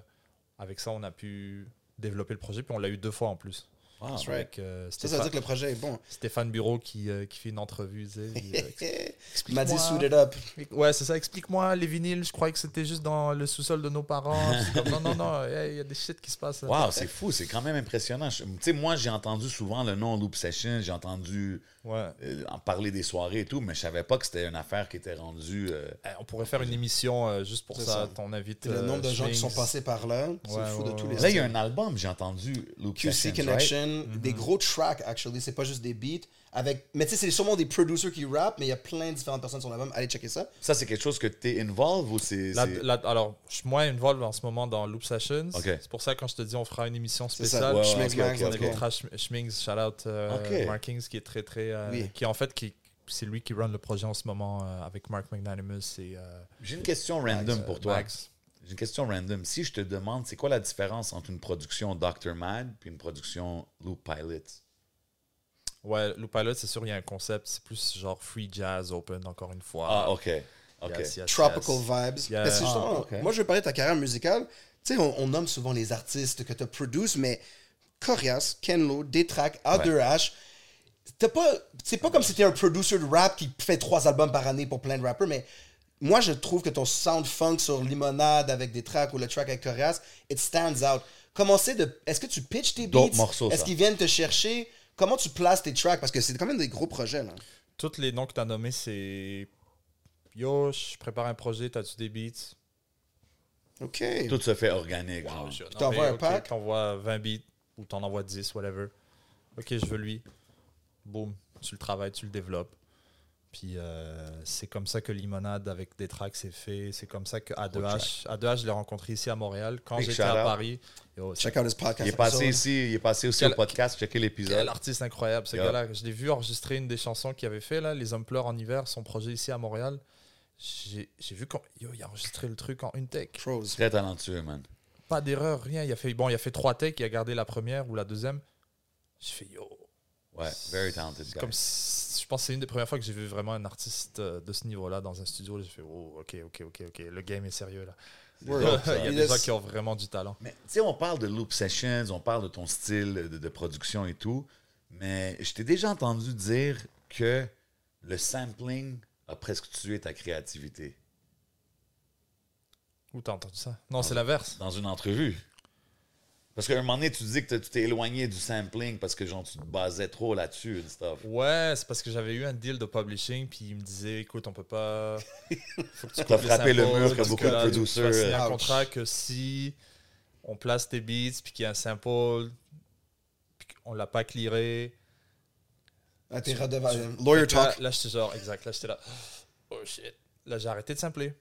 avec ça, on a pu développer le projet, puis on l'a eu deux fois en plus. Wow. That's right. Avec euh, Ça, ça veut Stéphane, dire que le projet est bon. Stéphane Bureau qui, euh, qui fait une entrevue. puis, euh, Il m'a dit explique-moi- suit it up. Ouais, c'est ça. Explique-moi les vinyles. Je croyais que c'était juste dans le sous-sol de nos parents. Comme, non, non, non. hey, Il y a des shit qui se passent. Wow, c'est fou, c'est quand même impressionnant. Tu sais, moi, j'ai entendu souvent le nom Loop Session, j'ai entendu Ouais. euh, en parler des soirées et tout, mais je savais pas que c'était une affaire qui était rendue. euh, Eh, On pourrait faire une émission euh, juste pour ça. ça. On invite. Le nombre de gens qui sont passés par là, c'est Ouais, fou de ouais, tous ouais. les Là, il y a un album, j'ai entendu Loop QC Sessions, right? Mm-hmm. des gros tracks, actually. C'est pas juste des beats. Avec... Mais tu sais, c'est sûrement des producers qui rappent, mais il y a plein de différentes personnes sur l'album. Allez checker ça. Ça, c'est quelque chose que tu es involved ou c'est. Alors, je suis moins involved en ce moment dans Loop Sessions. C'est pour ça que quand je te dis on fera une émission spéciale, Ouais, ouais, Schmegs ok, Mags, ok, en on invitera Schm- Schmings, shout out euh. Markings qui est très très euh, Oui. qui en fait qui c'est lui qui run le projet en ce moment euh, avec Mark Magnanimous et euh, J'ai une question random Max, pour toi. Max. J'ai une question random. Si je te demande, c'est quoi la différence entre une production Dr. Mad puis une production Loop Pilot? Ouais, Loop Pilot, c'est sûr il y a un concept, c'est plus genre free jazz open encore une fois. Ah, OK. OK. Yes, yes, Tropical yes. vibes. Mais Ah. Moi, je vais parler de ta carrière musicale. Tu sais, on, on nomme souvent les artistes que tu as produits, mais Corias, Kenlo, Detrack, A2H, t'as pas, c'est pas comme si un producer de rap qui fait trois albums par année pour plein de rappers, mais moi, je trouve que ton sound funk sur Limonade avec des tracks ou le track avec Corias, it stands out. Comment c'est de. Est-ce que tu pitches tes beats? morceaux, Est-ce qu'ils viennent te chercher? Comment tu places tes tracks? Parce que c'est quand même des gros projets, là. Tous les noms que tu as nommés, c'est Yo, je prépare un projet, t'as-tu des beats? OK. Tout se fait organique. Wow, Tu t'envoies un ok, pack? T'envoies 20 beats ou t'en envoies 10, whatever. Ok, je veux lui. Boum, tu le travailles, tu le développes. Puis euh, c'est comme ça que Limonade avec des tracks c'est fait. C'est comme ça que A2H, A2H, je l'ai rencontré ici à Montréal. Quand Big j'étais à. Paris, yo, Check out his podcast. Il est passé ici, il est passé aussi Quel- au podcast, checker quel l'épisode. artiste incroyable ce Yeah. gars-là. Je l'ai vu enregistrer une des chansons qu'il avait fait, là, Les Hommes pleurent en hiver, son projet ici à Montréal. J'ai j'ai vu quand yo, il a enregistré le truc en une take. Pros. Très talentueux, man. Pas d'erreur, rien. Il a fait, bon, il a fait trois takes, il a gardé la première ou la deuxième. J'ai fait yo. Ouais, very talented guy. Comme si- je pense que c'est une des premières fois que j'ai vu vraiment un artiste euh, de ce niveau-là dans un studio. J'ai fait oh, ok, ok, ok, ok. Le game est sérieux là. Il y a des gens qui ont vraiment du talent. Mais tu sais, on parle de loop sessions, on parle de ton style de, de production et tout, mais je t'ai déjà entendu dire que le sampling a presque tué ta créativité Où t'as entendu ça? Non, c'est l'inverse. dans une entrevue. Parce qu'à un moment donné, tu dis que tu t'es éloigné du sampling parce que genre, tu te basais trop là-dessus et stuff. Ouais, c'est parce que j'avais eu un deal de publishing, puis il me disait écoute, on peut pas. Faut que tu T'as frappé le mur comme beaucoup de producers. signer un Ouch. contrat que si on place tes beats, puis qu'il y a un sample, puis qu'on l'a pas clearé. Ah, t'es redevable. Lawyer Là, talk. là j'étais genre, exact, là, j'étais là. Oh shit. Là, j'ai arrêté de sampler.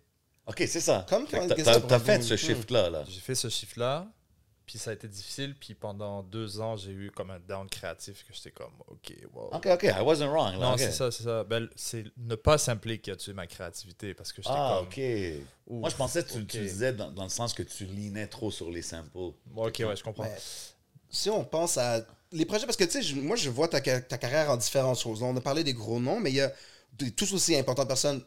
Ok, c'est ça. Comme t'as- fait ce shift-là. Là. J'ai fait ce chiffre-là, puis ça a été difficile, puis pendant deux ans, j'ai eu comme un down créatif que j'étais comme, ok, wow. Ok, ok, I wasn't wrong. Là, Non, c'est ça, c'est ça. Ben, c'est ne pas sampler qui a tué ma créativité parce que j'étais Ah, comme. ok. Ouf, Moi, je pensais que tu, ok. tu disais dans, dans le sens que tu linais trop sur les samples. Bon, ok, ouais, je comprends. Si on pense à les projets, parce que tu sais, moi je vois ta, ca- ta carrière en différentes choses. On a parlé des gros noms, mais il y a des tous aussi importantes personnes.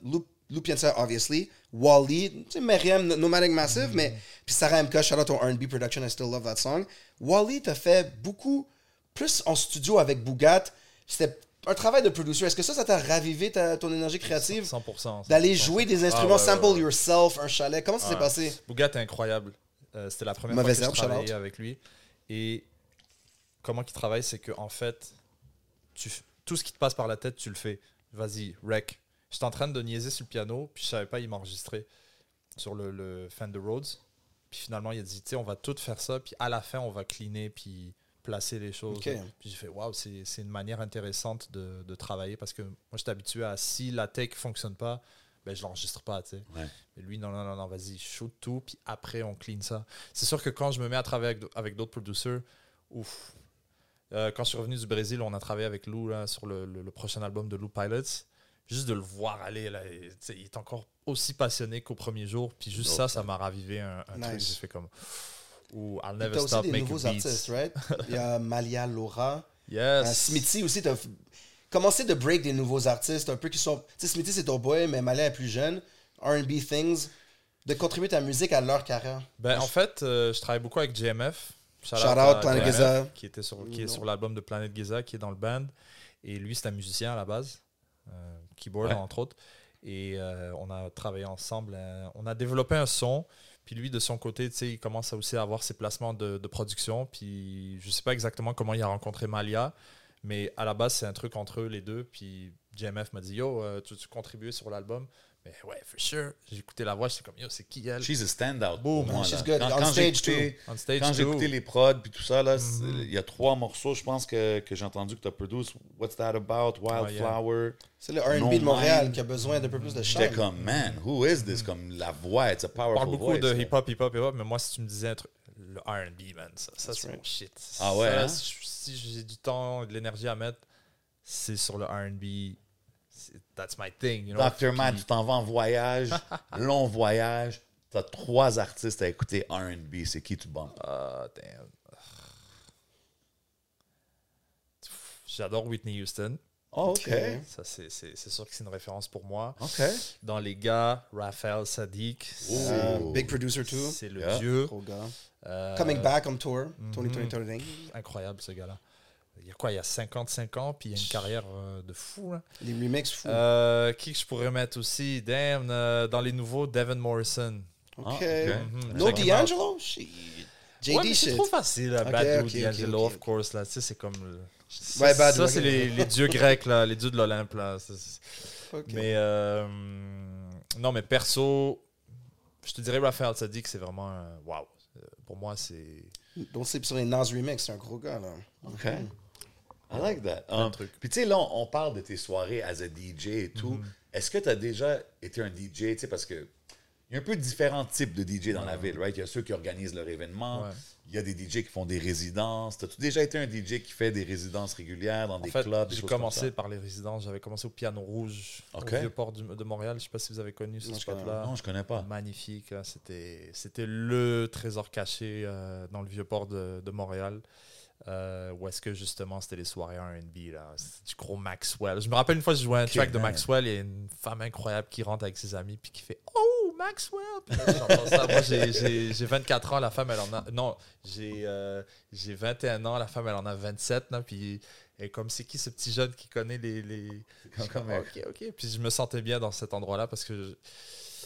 Lou Piensa, obviously. Wally, tu sais, Myriam, No- Nomadic Massive, mais puis Sarah M.K., shout out au R&B production, I still love that song. Wally t'a fait beaucoup plus en studio avec Bougat. C'était un travail de producer. Est-ce que ça, ça t'a ravivé ta, ton énergie créative 100%. D'aller 100%. jouer des Ah, instruments, ouais, sample ouais. yourself, un chalet? Comment ça s'est Ouais. passé? Bougat est incroyable. Euh, C'était la première Mauvaise fois que je travaillais avec lui. Et comment il travaille, c'est que en fait, tu, tout ce qui te passe par la tête, tu le fais. Vas-y, rec. J'étais en train de niaiser sur le piano, puis je savais pas, il m'enregistrait sur le, le Fender Rhodes. Puis finalement, il a dit, tu sais, on va tout faire ça, puis à la fin, on va cleaner, puis placer les choses. Puis j'ai fait, waouh, c'est c'est une manière intéressante de, de travailler parce que moi, j'étais habitué à si la tech fonctionne pas, ben, je l'enregistre pas, tu sais. Ouais. Mais lui, non, non, non, non, vas-y, shoot tout, puis après, on clean ça. C'est sûr que quand je me mets à travailler avec, avec d'autres producers, ouf. Euh, quand je suis revenu du Brésil, on a travaillé avec Lou là, sur le, le- le prochain album de Lou Pilots. Juste de le voir aller, là, et, il est encore aussi passionné qu'au premier jour. Puis juste ça, ça m'a ravivé un, un truc. Nice. J'ai fait comme, ou I'll never T'as aussi stop des making nouveaux beats. artistes, right? Il y a Malia Laura. Yes. Euh, Smithy aussi, t'as commencé de break des nouveaux artistes, un peu qui sont. Tu sais, Smithy, c'est ton boy, mais Malia est plus jeune. RB Things. De contribuer ta musique à leur carrière. Ben, en fait, euh, je travaille beaucoup avec JMF. Shout, Shout out, Planet Giza. Qui, était sur, qui est sur l'album de Planet Giza, qui est dans le band. Et lui, c'est un musicien à la base, euh, keyboard Ouais. entre autres. Et euh, on a travaillé ensemble. euh, on a développé un son. Puis lui, de son côté, tu sais, il commence à aussi à avoir ses placements de, de production. Puis je sais pas exactement comment il a rencontré Malia. Mais à la base, c'est un truc entre eux les deux. Puis JMF m'a dit Yo, euh, tu veux contribuer sur l'album? Mais ouais, for sure. J'ai écouté la voix, j'étais comme Yo, c'est qui elle? She's a standout. Boom. moi, She's là. good. Quand, On quand j'ai stage, écouté, On stage quand j'ai too. écouté les prods puis tout ça, là, Mhm. il y a trois morceaux, je pense, que, que j'ai entendu que tu as produit. What's That About? Wildflower. C'est le RB No de Montréal Mind. qui a besoin d'un peu plus de J'étais charme. comme, man, who is this? Comme la voix, it's a On parle powerful beaucoup voice. de hip-hop, hip-hop, hip-hop, mais moi, si tu me disais un truc, le R&B, man, ça, ça c'est right. mon shit. Ah ouais, Ça, hein? si si j'ai du temps et de l'énergie à mettre, c'est sur le R&B. That's my thing, you know. Dr. Matt, tu t'en vas en voyage, long voyage, t'as trois artistes à écouter R&B, c'est qui tu bombes? Ah, damn. J'adore Whitney Houston. Oh, OK. Ça, c'est- c'est c'est sûr que c'est une référence pour moi. OK. Dans les gars, Raphaël Sadiq, big producer too. c'est le Yeah. dieu. Gros gars. Euh, Coming back on tour. mhm. 2020 incroyable ce gars-là. Il y a quoi Il y a 55 ans, puis il y a une carrière euh, de fou. là. Les remixes fous. Euh, qui que je pourrais mettre aussi? Damn, euh, dans les nouveaux, Devin Morrison. ok. Ah, ok. Mhm. No Check him out. D'Angelo? Ouais, JD mais c'est trop facile, là. Ok, Bad ok, Dude, ok, D'Angelo, of course. Là. Tu sais, c'est comme. Ouais, Bad ça, c'est les, les dieux grecs, là, les dieux de l'Olympe. là. Mais euh, non, mais perso, je te dirais Raphaël Sadiq, c'est vraiment. Waouh. Euh, Pour moi, c'est. Donc c'est sur les Nas remix, c'est un gros gars là. OK. I like that. Um. Puis tu sais, là, on on parle de tes soirées as a DJ et tout. Mhm. Est-ce que tu as déjà été un DJ, tu sais, parce que il y a un peu différents types de DJ dans la ville, right? Il y a ceux qui organisent leur événement. Ouais. Il y a des DJ qui font des résidences. T'as-tu déjà été un DJ qui fait des résidences régulières dans En des fait, clubs, j'ai commencé par les résidences. J'avais commencé au Piano Rouge, au Vieux-Port de Montréal. Je sais pas si vous avez connu ce spot-là. Non, je connais pas. Magnifique. là. C'était, le trésor caché euh, dans le vieux port de, de Montréal. Euh, où est-ce que justement c'était les soirées RB là? C'était du gros Maxwell. Je me rappelle une fois, je jouais un track de man. Maxwell et une femme incroyable qui rentre avec ses amis puis qui fait Oh Maxwell Puis là, j'entends ça. Moi j'ai, j'ai- j'ai 24 ans, la femme elle en a. Non, j'ai, euh, j'ai 21 ans, la femme elle en a 27. Là, puis et comme c'est qui ce petit jeune qui connaît les. comme, ok, ok. Puis je me sentais bien dans cet endroit-là parce que je-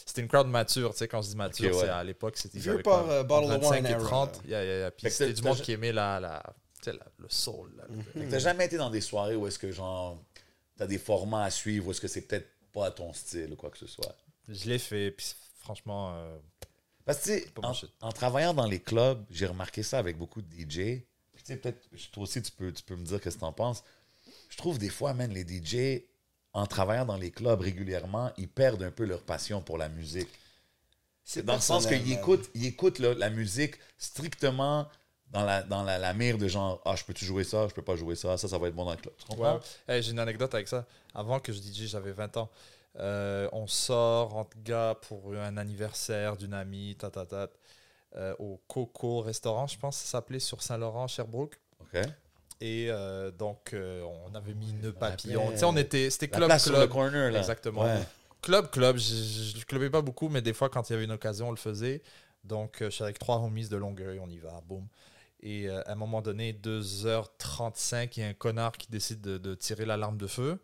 c'était une crowd mature. Tu sais, quand je dis mature, ouais. c'est à l'époque, c'était. Vieux quoi, euh, bottle of 25 wine et era, 30. là. Yeah, yeah, yeah. Puis c'était du monde qui aimait la, sais, le soul. là. Que t'as jamais été dans des soirées où est-ce que, genre, t'as des formats à suivre, ou est-ce que c'est peut-être pas ton style ou quoi que ce soit? Je l'ai fait, puis franchement, euh, Parce que, en, en travaillant dans les clubs, j'ai remarqué ça avec beaucoup de DJ. Puis, tu sais, peut-être, toi aussi, tu peux, tu peux me dire qu'est-ce que t'en penses. Je trouve des fois, man, les DJ, en travaillant dans les clubs régulièrement, ils perdent un peu leur passion pour la musique. C'est dans le sens qu'ils écoutent, ils écoutent là, la musique strictement dans la, dans la, la mire de genre, ah, je peux-tu jouer ça, je peux pas jouer ça, ça, ça va être bon dans le club. Tu comprends? Ouais. Hey, J'ai une anecdote avec ça. Avant que je DJ, j'avais 20 ans. Euh, on sort entre gars pour un anniversaire d'une amie, ta, ta, ta, euh, au Coco Restaurant, je pense ça s'appelait, sur Saint-Laurent, Sherbrooke. OK. Et euh, donc, euh, on avait mis rappelle. papillon. Tu sais, on était, c'était club, place sur le club. corner, là. Exactement. Ouais. Club, club. Je, je clubais pas beaucoup, mais des fois, quand il y avait une occasion, on le faisait. Donc, euh, je suis avec trois homies de Longueuil, on y va, boum. Et euh, à un moment donné, 2h35, il y a un connard qui décide de, de tirer l'alarme de feu.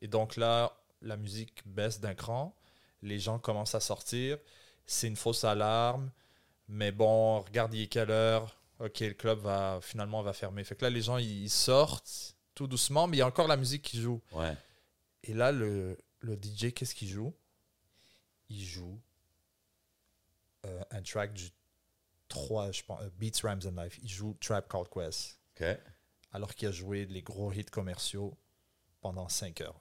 Et donc là, la musique baisse d'un cran. Les gens commencent à sortir. C'est une fausse alarme. Mais bon, regarde, il est quelle heure. Ok, le club va finalement va fermer. Fait que là, les gens, ils sortent tout doucement, mais il y a encore la musique qui joue. Ouais. Et là, le, le DJ, qu'est-ce qu'il joue? Il joue euh, un track du 3, je pense, euh, Beats, Rhymes and Life. Il joue Trap Called Quest. OK. alors qu'il a joué les gros hits commerciaux pendant 5 heures.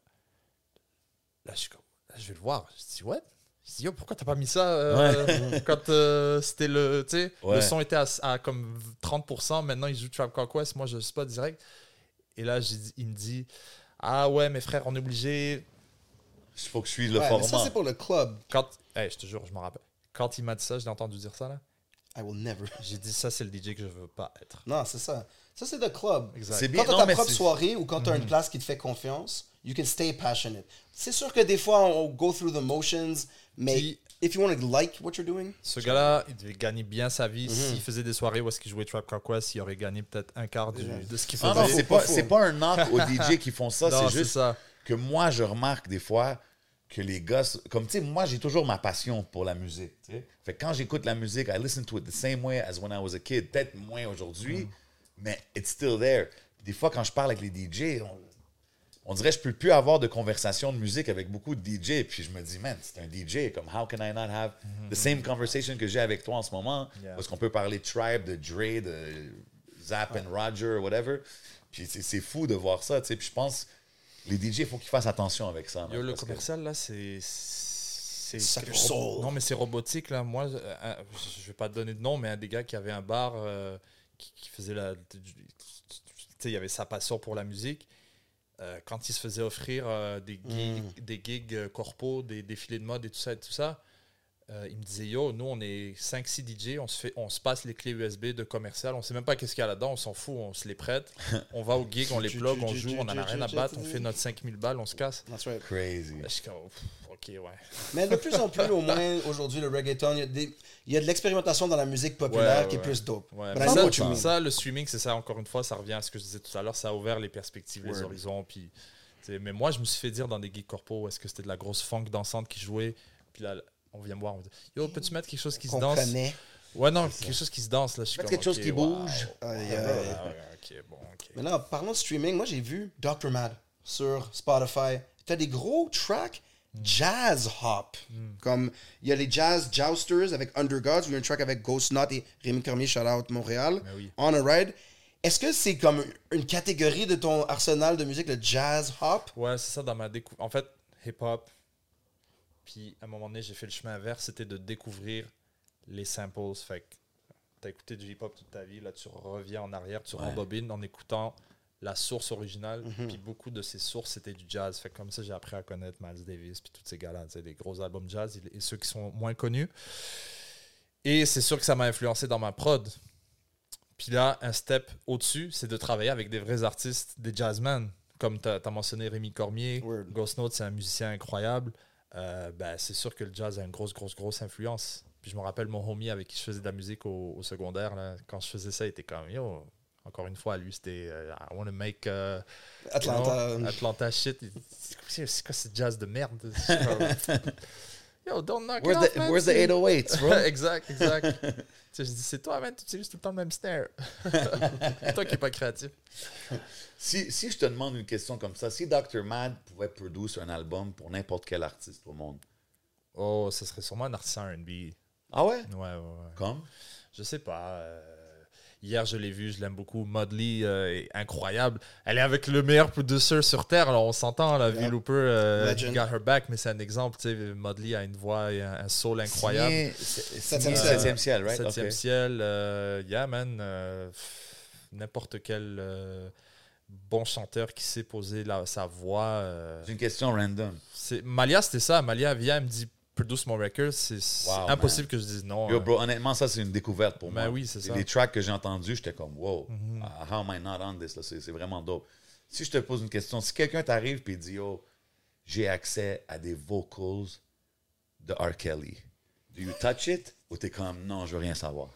Là, je suis comme, là, je vais le voir. Je dis, ouais. Je dis, yo, pourquoi t'as pas mis ça euh, quand euh, c'était le. Tu sais, Ouais. le son était à, à comme 30%, maintenant il joue Trap Call Quest, moi je sais pas direct. Et là, dit- il me dit, ah ouais, mes frères, on est obligé. Il faut que je suive le Ouais, mais ça, format. c'est pour le club. Quand. Hey, je te jure, je m'en rappelle. Quand il m'a dit ça, j'ai entendu dire ça là. I will never. J'ai dit, ça, c'est le DJ que je veux pas être. Non, c'est ça. Ça, c'est le club. Exact. C'est bien. Quand t'as Non, ta propre soirée ou quand t'as Mhm. une place qui te fait confiance, you can stay passionate. C'est sûr que des fois, on go through the motions, mais Puis- if you want to like what you're doing, Ce gars-là, il devait gagner bien sa vie. Mhm. S'il faisait des soirées où est-ce qu'il jouait Trap Call Quest, il aurait gagné peut-être un quart du- de ce qu'il Ah faisait. non, faut c'est pas pas, faux. c'est pas un knock aux DJ qui font ça, Non, c'est juste ça. que moi, je remarque des fois que les gars, comme tu sais, moi, j'ai toujours ma passion pour la musique. tu sais. Fait que quand j'écoute la musique, I listen to it the same way as when I was a kid. Peut-être moins aujourd'hui, mais it's still there. Des fois, quand je parle avec les DJ, on, on dirait que je peux plus avoir de conversation de musique avec beaucoup de DJ. Puis je me dis, man, c'est un DJ. Comme, how can I not have the same conversation que j'ai avec toi en ce moment? Yeah. Parce qu'on peut parler de Tribe, de Dre, de Zapp and Roger, whatever. Puis c'est c'est fou de voir ça, tu sais. Puis je pense, les DJ, il faut qu'ils fassent attention avec ça. Yo, le que- commercial, là, c'est. Non, mais c'est robotique, là. Moi, euh, euh, je vais pas te donner de nom, mais un des gars qui avait un bar euh, qui, qui faisait la. Tu sais, il avait sa passion pour la musique. Euh, quand il se faisait offrir des gigs, des gigs corpos, des défilés de mode et tout ça et tout ça, euh, il me disait Yo, nous, on est 5-6 DJ, on se, fait, on se passe les clés USB de commercial, on sait même pas qu'est-ce qu'il y a là-dedans, on s'en fout, on se les prête, on va au gig, on les plug, on joue, on en a rien à battre, on fait notre 5000 balles, on se casse. that's right. Crazy. Là, je suis comme, ok, ouais. Mais de plus en plus, au moins, aujourd'hui, le reggaeton, il y a, des- il y a de l'expérimentation dans la musique populaire Ouais, qui est plus dope. Ouais, mais ça, le streaming, c'est ça, encore une fois, ça revient à ce que je disais tout à l'heure, ça a ouvert les perspectives, les horizons. Puis, mais moi, je me suis fait dire dans des gigs corpo où est-ce que c'était de la grosse funk dansante qui jouait. Puis là, on vient me voir, on me dit Yo, peux-tu mettre quelque chose qui se danse? connaît. Ouais, non, quelque chose qui se danse. Là, je suis Mettre comme, quelque chose qui wow. bouge. Aïe, Ouais, aïe. ouais, ouais, ok, bon, ok. Mais là, parlons de streaming, moi j'ai vu Dr. Mad sur Spotify. T'as des gros tracks jazz hop. Comme il y a les jazz jousters avec Undergods, il y a un track avec Ghost Knot et Rémi Cormier, shout out Montréal. Oui. On a Ride. Est-ce que c'est comme une catégorie de ton arsenal de musique, le jazz hop? Ouais, c'est ça dans ma découverte. En fait, hip-hop. Puis à un moment donné, j'ai fait le chemin inverse, c'était de découvrir les samples. Fait que t'as écouté du hip-hop toute ta vie, là tu reviens en arrière, tu rembobines en écoutant la source originale. Puis beaucoup de ces sources, c'était du jazz. Fait que comme ça, j'ai appris à connaître Miles Davis, puis tous ces gars-là, des gros albums jazz et ceux qui sont moins connus. Et c'est sûr que ça m'a influencé dans ma prod. Puis là, un step au-dessus, c'est de travailler avec des vrais artistes, des jazzmen. Comme tu as, mentionné Rémi Cormier, Word. Ghost Note, c'est un musicien incroyable. Euh, ben, c'est sûr que le jazz a une grosse, grosse, grosse influence. Puis je me rappelle mon homie avec qui je faisais de la musique au, au secondaire. là, quand je faisais ça, il était comme Yo, encore une fois, lui, c'était euh, I want to make uh, Atlanta. you know, Atlanta shit. C'est quoi ce jazz de merde? Yo, don't knock Where's it off, the, man. where's the C'est- 808s, bro? exact, exact. tu sais, je dis, c'est toi, man, tu utilises tout le temps le même snare. toi qui n'es pas créatif. Si, si je te demande une question comme ça, si Dr. Mad pouvait produire un album pour n'importe quel artiste au monde, Oh, ce serait sûrement un artiste RB. ah ouais? Ouais, ouais, ouais. Comme? Je sais pas. euh, hier, je l'ai vu, je l'aime beaucoup. Modley euh, est incroyable. Elle est avec le meilleur producer sur Terre. Alors, on s'entend, la Yeah. Looper, euh, Legend. got her back, mais c'est un exemple. Tu sais, Modley a une voix et un, un soul incroyable. Septième signé ciel. Septième ciel, right? Septième Ok. ciel, euh, yeah, man. euh, N'importe quel euh, bon chanteur qui sait poser la- sa voix. euh, C'est une question random. Malia, c'était ça. Malia vient, elle me dit produce mon record. C'est Wow, impossible que je dise non. Yo, hein. bro, honnêtement, ça, c'est une découverte pour Ben moi. oui, c'est ça. Les tracks que j'ai entendus, j'étais comme, wow, Mhm. uh, how am I not on this? C'est vraiment dope. Si je te pose une question, si quelqu'un t'arrive et dit, yo, j'ai accès à des vocals de R. Kelly, do you touch it? Ou t'es comme, non, je veux rien savoir?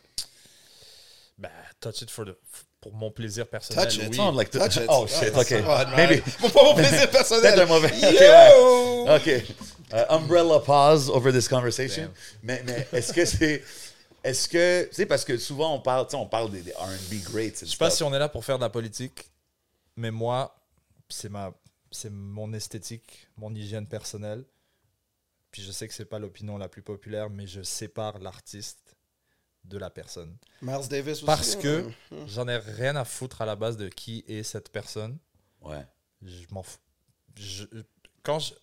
Ben, touch it for the- pour mon plaisir personnel. Touch it. oui. Sound like Touch it. Oh shit, ok. Maybe. Pour pas mon plaisir personnel. Peut-être un mauvais. Ok, Yo! ouais. OK. Euh, umbrella pause over this conversation. Mais, mais est-ce que c'est. Est-ce que. Tu sais, parce que souvent, on parle, tu sais, on parle des, des RB greats. Je sais pas si on est là pour faire de la politique, mais moi, c'est ma, c'est mon esthétique, mon hygiène personnelle. Puis je sais que c'est pas l'opinion la plus populaire, mais je sépare l'artiste de la personne. Miles Davis aussi. Parce que hein? j'en ai rien à foutre à la base de qui est cette personne. Ouais. Je m'en fous. Je- quand je,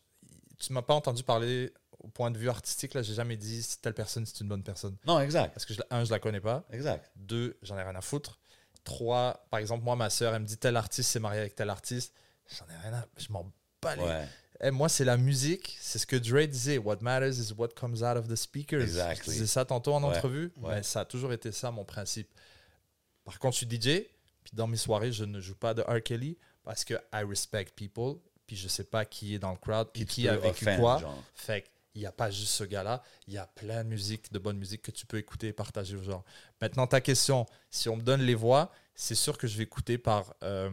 tu m'as pas entendu parler au point de vue artistique, là, j'ai jamais dit si telle personne c'est une bonne personne. Non, exact. Parce que, je, un, je la connais pas. Exact. Deux, j'en ai rien à foutre. Trois, par exemple, moi, ma soeur, elle me dit tel artiste s'est marié avec tel artiste. J'en ai rien à. Je m'en bats les. Ouais. Eh, moi, c'est la musique. C'est ce que Dre disait. What matters is what comes out of the speakers. Exactly. Je disais ça tantôt en Ouais, entrevue. ouais. Mais ça a toujours été ça, mon principe. Par contre, je suis DJ. Puis dans mes soirées, je ne joue pas de R. Kelly parce que I respect people. Puis je sais pas qui est dans le crowd et qui peux a vécu offend, quoi. genre. Fait qu'il n'y a pas juste ce gars-là, il y a plein de musique, de bonne musique que tu peux écouter et partager aux gens. Maintenant, ta question, si on me donne les voix, c'est sûr que je vais écouter par euh,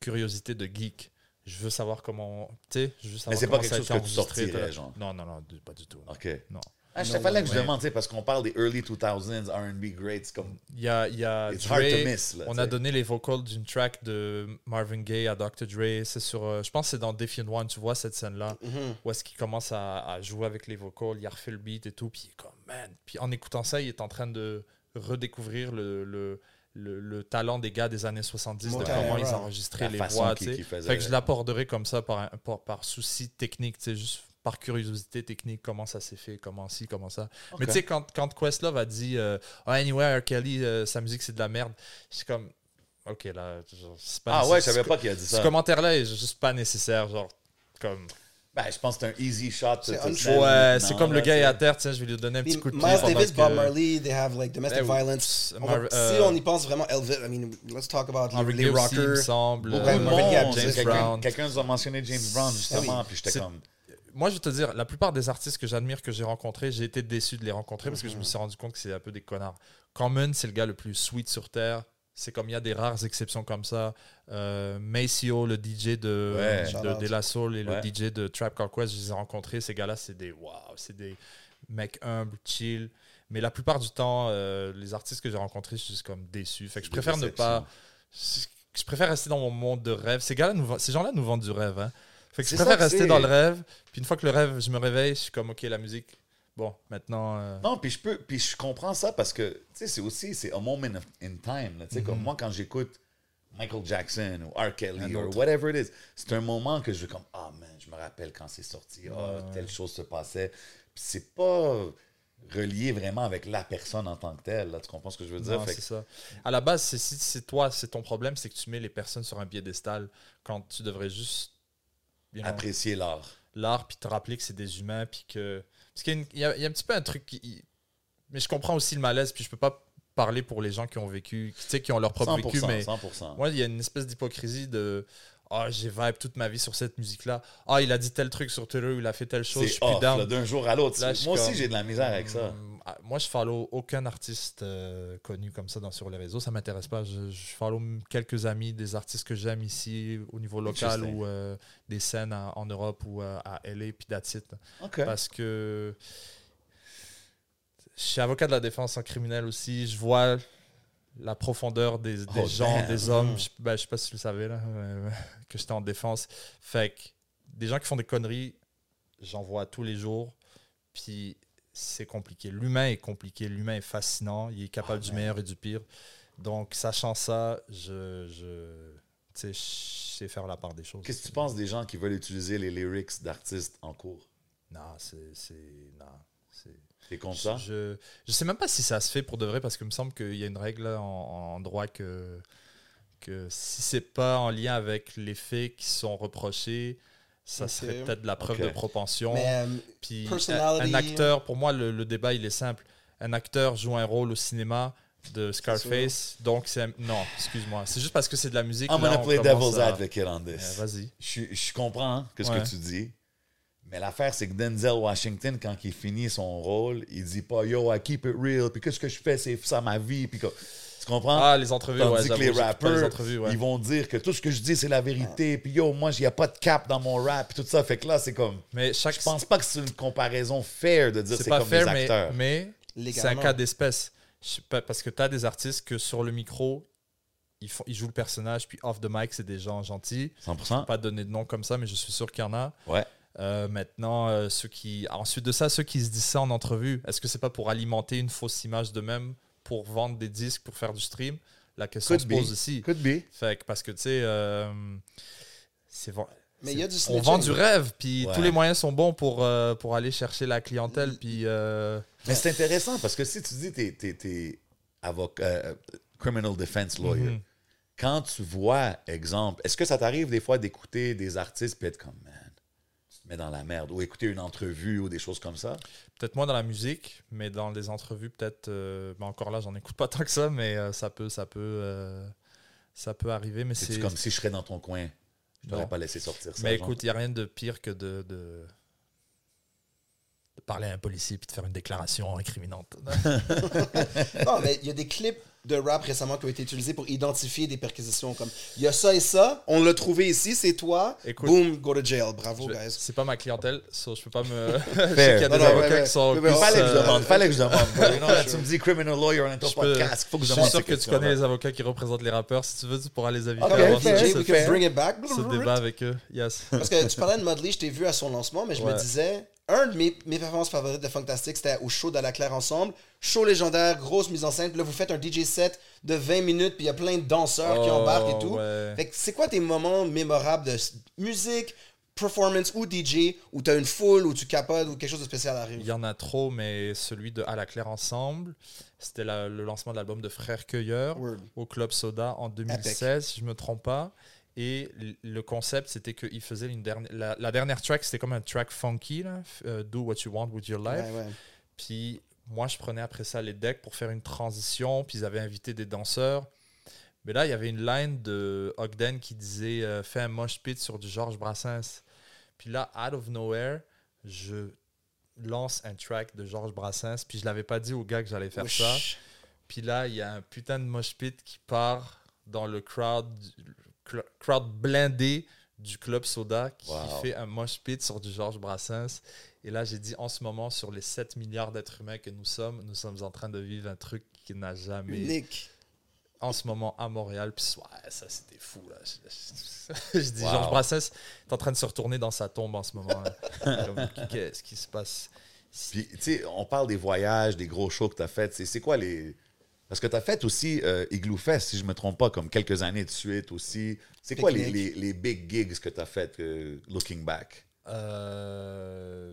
curiosité de geek. Je veux savoir comment. Tu sais, je veux savoir c'est pas quelque chose que tu sortirais, genre. Non, non, non, pas du tout. OK. Non. Ah, je Non, fallait que je demande, tu sais, parce qu'on parle des early 2000s R&B greats, comme Il y a, il y a it's Dre, hard to miss. Là, on a donné les vocals d'une track de Marvin Gaye à Dr. Dre. C'est sur, euh, je pense que c'est dans Defiant One, tu vois cette scène-là, Mhm. où est-ce qu'il commence à, à jouer avec les vocals, il a refait le beat et tout, puis il est comme, man. Puis en écoutant ça, il est en train de redécouvrir le, le, le, le talent des gars des années 70, de comment ils enregistraient La les voix, qu'il- tu sais. qu'il faisait. Fait que je l'aborderai comme ça par, un- par, par souci technique, juste par curiosité technique, comment ça s'est fait, comment ci, comment ça. Mais tu sais, quand, quand Questlove a dit euh, Ah, Anyway, R. Kelly, euh, sa musique c'est de la merde, c'est comme Ok, là, c'est pas Ah ouais, je savais Ce- pas qu'il a dit Ce ça. commentaire-là est juste pas nécessaire, genre, comme. Ben, je pense que c'est un easy shot. C'est Ouais, c'est comme le gars est à terre, tiens, je vais lui donner un petit coup de Miles pied. pendant Davis, Bob Marley, they have like domestic Ben violence. Va- euh, si on y pense vraiment, Elvis, I mean, let's talk about les, aussi, il me rockers. semble. Marvin Gaye, James Quelqu'un- Brown. Quelqu'un nous a mentionné James Brown, justement, oui. puis j'étais comme... Moi, je vais te dire, la plupart des artistes que j'admire, que j'ai rencontrés, j'ai été déçu de les rencontrer parce que je Mhm. me suis rendu compte que c'est un peu des connards. Common, c'est le gars le plus sweet sur Terre. C'est comme il y a des rares exceptions comme ça. Euh, Maceo, le DJ de, Ouais. de, La Soul et Ouais. le DJ de Trap Call Quest, je les ai rencontrés. Ces gars-là, c'est des waouh, c'est des mecs humbles, chill. Mais la plupart du temps, euh, les artistes que j'ai rencontrés, je suis juste comme déçu. Fait que je préfère ne pas. Je, je préfère rester dans mon monde de rêve. Ces nous ces gens-là nous vendent du rêve. Hein. Fait que je préfère rester dans le rêve. Puis une fois que le rêve, je me réveille, je suis comme, OK, la musique, bon, maintenant. euh, Non, puis je peux, puis je comprends ça parce que, tu sais, c'est aussi, c'est a moment of- in time. Tu sais, Mhm. comme moi, quand j'écoute Michael Jackson ou R. Kelly ou whatever it is, c'est un moment que je comme, ah man, je me rappelle quand c'est sorti, ah, Ouais. telle chose se passait. Puis c'est pas relié vraiment avec la personne en tant que telle. Là, tu comprends ce que je veux dire? non, Fait c'est que- ça. À la base, c'est si c'est toi, c'est ton problème, c'est que tu mets les personnes sur un piédestal quand tu devrais juste apprécier l'art. l'art, puis te rappeler que c'est des humains, puis que. Parce qu'il y a, y y un petit peu un truc qui. Mais je comprends aussi le malaise, puis je peux pas parler pour les gens qui ont vécu, tu sais, qui ont leur propre 100%, vécu, mais 100%. moi, il y a une espèce d'hypocrisie de. Ah, j'ai vibe toute ma vie sur cette musique-là. Ah, il a dit tel truc sur Twitter, il a fait telle chose, c'est d'un jour à l'autre. Moi aussi, j'ai de la misère avec ça. Hum, ah, Moi, je follow aucun artiste euh, connu comme ça dans, sur les réseaux. Ça m'intéresse pas. Je, je follow quelques amis, des artistes que j'aime ici au niveau local ou euh, des scènes en, en Europe ou euh, à LA, puis that's it. OK. Parce que je suis avocat de la défense en criminel aussi. Je vois la profondeur des, des Oh, gens, damn. des hommes. Je, ben, je sais pas si vous le savez, là, euh, que j'étais en défense. Fait que des gens qui font des conneries, j'en vois tous les jours. Puis c'est compliqué. L'humain est compliqué. L'humain est fascinant. Il est capable Oh, du man. meilleur et du pire. Donc, sachant ça, je, je, je sais faire la part des choses. Qu'est-ce que tu penses des gens qui veulent utiliser les lyrics d'artistes en cours? Non, c'est. c'est- Non, c'est. T'es contre ça? Je, je sais même pas si ça se fait pour de vrai parce qu'il me semble qu'il y a une règle en, en droit que, que si c'est pas en lien avec les faits qui sont reprochés, ça serait peut-être de la preuve de propension. Mais euh, Puis un, personality- un acteur, pour moi, le, le débat il est simple. Un acteur joue un rôle au cinéma de Scarface, donc c'est un- non, excuse-moi, c'est juste parce que c'est de la musique. I'm là, gonna on play devil's à- advocate on this. Vas-y. Je, je comprends hein, que ce Ouais. que tu dis. Mais l'affaire, c'est que Denzel Washington, quand il finit son rôle, il dit pas Yo, I keep it real, puis qu'est-ce que je fais, c'est ça ma vie. Puis que- tu comprends? Ah, les entrevues, Tandis ouais, que les rappers, les entrevues, ouais. ils vont dire que tout ce que je dis, c'est la vérité. Puis yo, moi, il n'y a pas de cap dans mon rap, puis tout ça. Fait que là, c'est comme. Mais chaque Je pense pas que c'est une comparaison fair de dire c'est c'est pas comme fair, mais, acteurs. mais c'est un cas d'espèce. Je sais pas, Parce que tu as des artistes que sur le micro, ils, font, ils jouent le personnage, puis off the mic, c'est des gens gentils. 100%? Pas donner de nom comme ça, mais je suis sûr qu'il y en a. Ouais. Euh, maintenant, euh, ceux qui, ensuite de ça, ceux qui se disent ça en entrevue, est-ce que c'est pas pour alimenter une fausse image d'eux-mêmes, pour vendre des disques, pour faire du stream? La question Could se be. pose aussi. Could be. Fait que parce que tu sais, euh, c'est Mais il y a du on vend du rêve, puis Ouais. tous les moyens sont bons pour, euh, pour aller chercher la clientèle, puis euh, Mais c'est intéressant parce que si tu dis t'es t'es t'es avocat, euh, criminal defense lawyer, Mhm. quand tu vois, exemple, est-ce que ça t'arrive des fois d'écouter des artistes puis être comme mets dans la merde ou écouter une entrevue ou des choses comme ça? peut-être moins dans la musique, mais dans les entrevues, peut-être. euh, ben encore là, j'en écoute pas tant que ça, mais euh, ça peut, ça peut, euh, ça peut arriver. Mais C'est comme si je serais dans ton coin, je t'aurais pas laissé sortir ça. Mais genre. écoute, il n'y a rien de pire que de, de, de parler à un policier puis de faire une déclaration incriminante. Non, mais il y a des clips de rap récemment qui ont été utilisés pour identifier des perquisitions. Comme il y a ça et ça, on l'a trouvé ici, c'est toi. Écoute, Boom, go to jail. Bravo, Je- guys. C'est pas ma clientèle, so je peux pas me. je sais qu'il y a Non, des non, avocats ouais, qui sont. plus, Fallait que je euh, demande, fallait que je demande. là, tu me dis criminal lawyer, on est au je peux- podcast, faut que je Je demande suis sûr que tu connais les avocats qui représentent les rappeurs. Si tu veux, tu pourras les inviter Ok, à bring it back. ce débat avec eux. Yes. Parce que tu parlais de Mudley, je t'ai vu à son lancement, mais je me disais, un de mes, mes performances favorites de Fantastic, c'était au show de la Claire ensemble. Show légendaire, grosse mise en scène. Puis là, vous faites un DJ set de 20 minutes, puis il y a plein de danseurs qui Oh, embarquent et tout. ouais. Fait que c'est quoi tes moments mémorables de musique, performance ou DJ, où tu as une foule, où tu capotes, ou quelque chose de spécial Il arrive? y en a trop, mais celui de À la Claire Ensemble, c'était la- le lancement de l'album de Frères Cueilleurs Word. au Club Soda en 2016, si je me trompe pas. Et le concept, c'était qu'il faisait une dernière. La, la dernière track, c'était comme un track funky, là, euh, Do What You Want with Your Life. Ouais, ouais. Puis moi, je prenais après ça les decks pour faire une transition. Puis ils avaient invité des danseurs. Mais là, il y avait une line de Ogden qui disait euh, Fais un mosh pit sur du Georges Brassens. Puis là, out of nowhere, je lance un track de Georges Brassens. Puis je l'avais pas dit au gars que j'allais faire ça. Puis là, il y a un putain de mosh pit qui part dans le crowd, crowd blindé du club Soda qui Wow. fait un mosh pit sur du Georges Brassens. Et là, j'ai dit en ce moment, sur les 7 milliards d'êtres humains que nous sommes, nous sommes en train de vivre un truc qui n'a jamais. Unique. En ce moment à Montréal. Puis ouais, ça, c'était fou. Là. Je, dis, Wow. Georges Brassens est en train de se retourner dans sa tombe en ce moment. Comme, Qu'est-ce qui se passe? Puis, tu sais, on parle des voyages, des gros shows que tu as fait. C'est quoi les. Parce que tu as fait aussi euh, Igloo Fest, si je me trompe pas, comme quelques années de suite aussi. C'est quoi les, les, les big gigs que tu as fait, euh, looking back? Euh,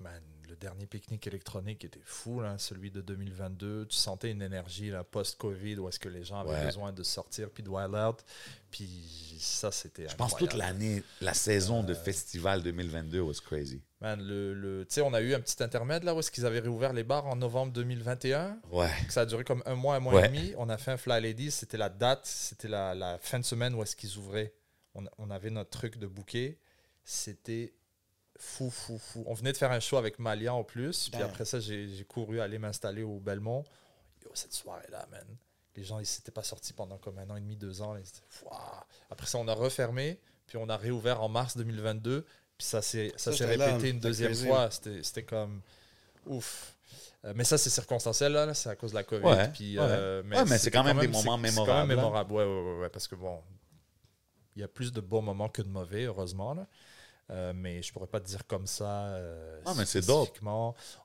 man, le dernier pique-nique électronique était fou, là, celui de 2022. Tu sentais une énergie post-Covid où est-ce que les gens avaient Ouais. besoin de sortir puis de wild out. Puis ça, c'était Je pense toute l'année, la saison de festival 2022 was crazy. Man, le, le, tu sais, on a eu un petit intermède là où est-ce qu'ils avaient réouvert les bars en novembre 2021. Ouais. Ça a duré comme un mois, un mois Ouais. et demi. On a fait un Fly Ladies. C'était la date, c'était la, la fin de semaine où est-ce qu'ils ouvraient. On, on avait notre truc de bouquet. C'était fou, fou, fou. On venait de faire un show avec Malian en plus. Puis Damn. après ça, j'ai couru aller m'installer au Belmont. Yo, cette soirée-là, man. Les gens, ils s'étaient pas sortis pendant comme un an et demi, deux ans. là. Ils. Après ça, on a refermé. Puis on a réouvert en mars 2022. Puis ça s'est là, répété une deuxième crazy. fois. C'était comme ouf. Euh, mais ça, c'est circonstanciel, là, là, c'est à cause de la COVID. Ouais, puis, ouais. euh, Ouais, mais c'est quand même des c'est- moments c'est mémorables, quand même là. mémorable, ouais, ouais, ouais, ouais, parce que bon, il y a plus de bons moments que de mauvais, heureusement. Là. Euh, mais je pourrais pas te dire comme ça. euh, Ah, mais c'est dope.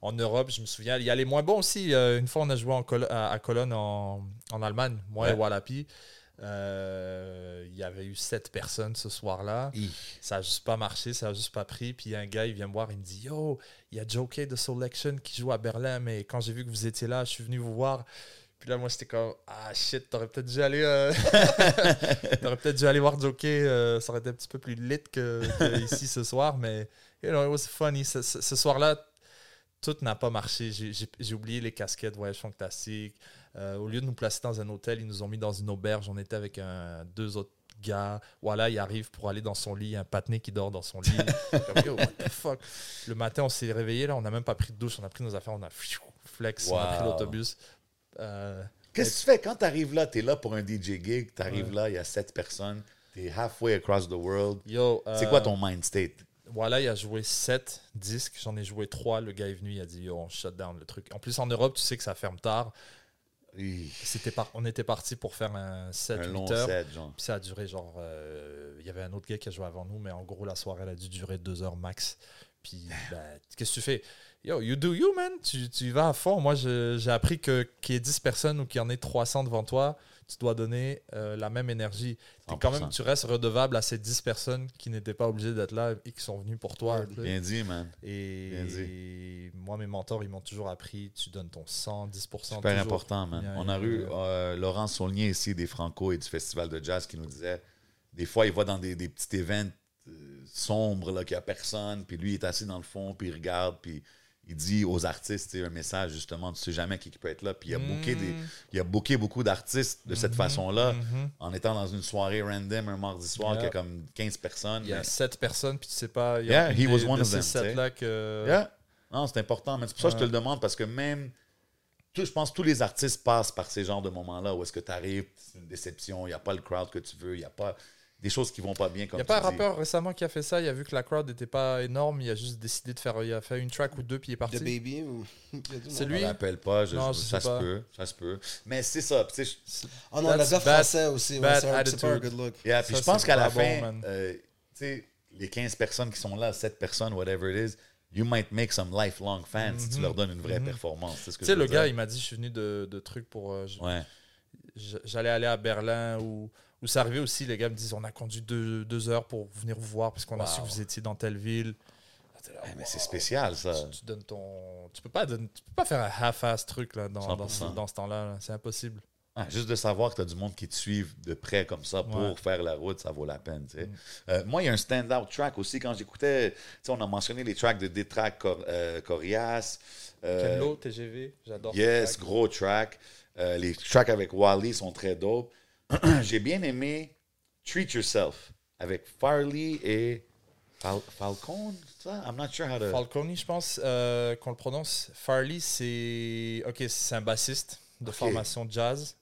En Europe, je me souviens, il y a les moins bons aussi. Euh, une fois, on a joué en Colo- à, à Cologne en, en Allemagne, moi et. Wallapi. Il y avait eu sept personnes ce soir-là. Ça a juste pas marché, ça a juste pas pris. Puis un gars, il vient me voir, il me dit Yo, il y a Joe Kay de Selection qui joue à Berlin, mais quand j'ai vu que vous étiez là, je suis venu vous voir. Puis là, moi, j'étais comme Ah shit, t'aurais peut-être dû aller. euh, t'aurais peut-être dû aller voir Joe Kay, euh, ça aurait été un petit peu plus lit que, que ici ce soir, mais you know, it was funny. Ce, ce- ce soir-là, tout n'a pas marché. J'ai- oublié les casquettes Voyage Fantastique. Euh, au lieu de nous placer dans un hôtel, ils nous ont mis dans une auberge. On était avec un, deux autres gars. Voilà, il arrive pour aller dans son lit. Il y a un patiné qui dort dans son lit. Comme, Yo, what the fuck? Le matin, on s'est réveillé. Là, on n'a même pas pris de douche. On a pris nos affaires. On a flex. On a pris l'autobus. Euh, Qu'est-ce que tu fais quand tu arrives là? Tu es là pour un DJ gig, tu arrives là, il y a sept personnes, tu es halfway across the world. yo, C'est euh, quoi ton mind state? Voilà, il a joué 7 disques, j'en ai joué 3. Le gars est venu, il a dit Yo, on shut down le truc. En plus, en Europe, tu sais que ça ferme tard. Par- on était parti pour faire un 7 un 8 long heures. genre. Puis ça a duré genre. euh, Il y avait un autre gars qui a joué avant nous, mais en gros, la soirée, elle a dû durer deux heures max. Puis, ben, qu'est-ce que tu fais? Yo, you do you, man. Tu, tu y vas à fond. Moi, j'ai appris que qu'il y ait 10 personnes ou qu'il y en ait 300 devant toi, tu dois donner euh, la même énergie. T'es quand 100%. même, tu restes redevable à ces 10 personnes qui n'étaient pas obligées d'être là et qui sont venues pour toi. Bien dit, man. Et, Bien dit. et moi, mes mentors, ils m'ont toujours appris tu donnes ton 100, 10%. Super toujours. important, man. On a eu euh, Laurent Saulnier ici des Franco et du Festival de Jazz qui nous disait des fois, il va dans des, des petits événements euh, sombres, là, qu'il n'y a personne, puis lui, il est assis dans le fond, puis il regarde, puis il dit aux artistes un message, justement, tu sais jamais qui qui peut être là. Puis il a booké, des, Mm. il a booké beaucoup d'artistes de cette Mhm, façon-là, mhm. en étant dans une soirée random un mardi soir, Yeah. qui a comme 15 personnes. Il y a mais- 7 personnes, puis tu sais pas. Il y Yeah, a he une was des- one de of ces them, tu sais. sept-là que. Yeah. Non, c'est important. Mais c'est pour ça que je te le demande parce que même, tout- je pense que tous les artistes passent par ces genres de moments-là où est-ce que tu arrives, c'est une déception, il n'y a pas le crowd que tu veux, il n'y a pas des choses qui vont pas bien Il n'y a pas un rappeur récemment qui a fait ça. Il a vu que la crowd n'était pas énorme. Il a juste décidé de faire. Il a fait une track ou deux, puis il est parti. The Baby ou. C'est Je lui. rappelle pas, je- Non, je- je ça se pas. peut, ça se peut. Mais c'est ça, tu sais, je- Oh non, le gars français aussi. ouais, c'est un- pas good look. yeah, puis Ça, je pense c'est qu'à la pas bon, fin, euh, tu sais, les 15 personnes qui sont là, 7 personnes, whatever it is, you might make some lifelong fans si tu Mhm. leur donnes une vraie Mhm. performance. Tu sais, le gars, il m'a dit je suis venu de, de trucs pour. euh, Ouais. J'allais aller à Berlin ou. Où c'est arrivé aussi, les gars me disent on a conduit deux, deux heures pour venir vous voir parce qu'on a su que vous étiez dans telle ville. Ouais, mais wow. c'est spécial, ça. Tu, tu donnes ton. Tu peux pas, donner- tu peux pas faire un half-ass truc là, dans, dans, ce- 100%. dans ce temps-là. là. C'est impossible. Ah, juste de savoir que tu as du monde qui te suivent de près comme ça pour Ouais. faire la route, ça vaut la peine. tu sais. Mm. Euh, moi, il y a un stand-out track aussi. Quand j'écoutais, tu sais, on a mentionné les tracks de Détrac Cor euh, Corias. euh, Kenlo, TGV, j'adore. yes, track. gros track. Euh, les tracks avec Wally sont très dope. J'ai bien aimé Treat Yourself avec Farley et Fal- Falcon. Ça? I'm not sure how to. Falcone, je pense euh, qu'on le prononce. Farley, c'est ok, c'est un bassiste de formation jazz.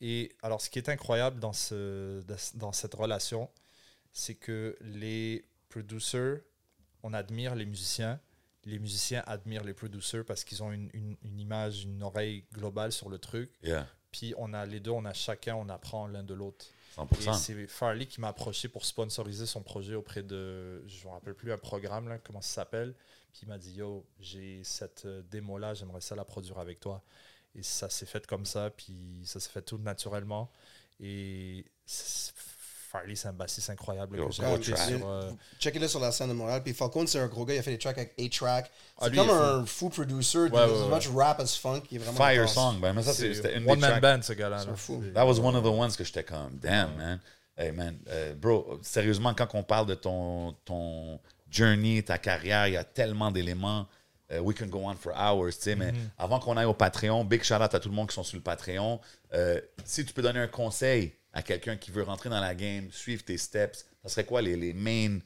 Et alors, ce qui est incroyable dans, ce, dans cette relation, c'est que les producers, on admire les musiciens. Les musiciens admirent les producers parce qu'ils ont une, une- une image, une oreille globale sur le truc. Yeah, Puis on a les deux, on a chacun, on apprend l'un de l'autre. Et 100%. c'est Farley qui m'a approché pour sponsoriser son projet auprès de, je ne me rappelle plus un programme, là, comment ça s'appelle. Puis il m'a dit, yo, j'ai cette euh, démo-là, j'aimerais ça la produire avec toi. Et ça s'est fait comme ça, puis ça s'est fait tout naturellement. Et Farley, c'est un bassiste incroyable Yo, que j'ai gros écouté track. sur... euh, Checkez-le sur la scène de Montréal. Puis Falcone, c'est un gros gars. Il a fait des tracks avec A-Track. Ah, C'est comme fou. un fou producer. Ouais, de ouais, as ouais. much rap as funk. Il est vraiment Fire intense. Song, ben, mais ça, c'était une des One Man. Band, ce gars-là. C'est fou. That was one of the ones que j'étais comme, damn, man. Hey, man, euh, bro, sérieusement, quand on parle de ton, ton journey, ta carrière, il y a tellement d'éléments. Euh, we can go on for hours, tu sais, mais avant qu'on aille au Patreon, big shout out à tout le monde qui sont sur le Patreon. Euh, si tu peux donner un conseil à quelqu'un qui veut rentrer dans la game, suivre tes steps, ça serait quoi les, les main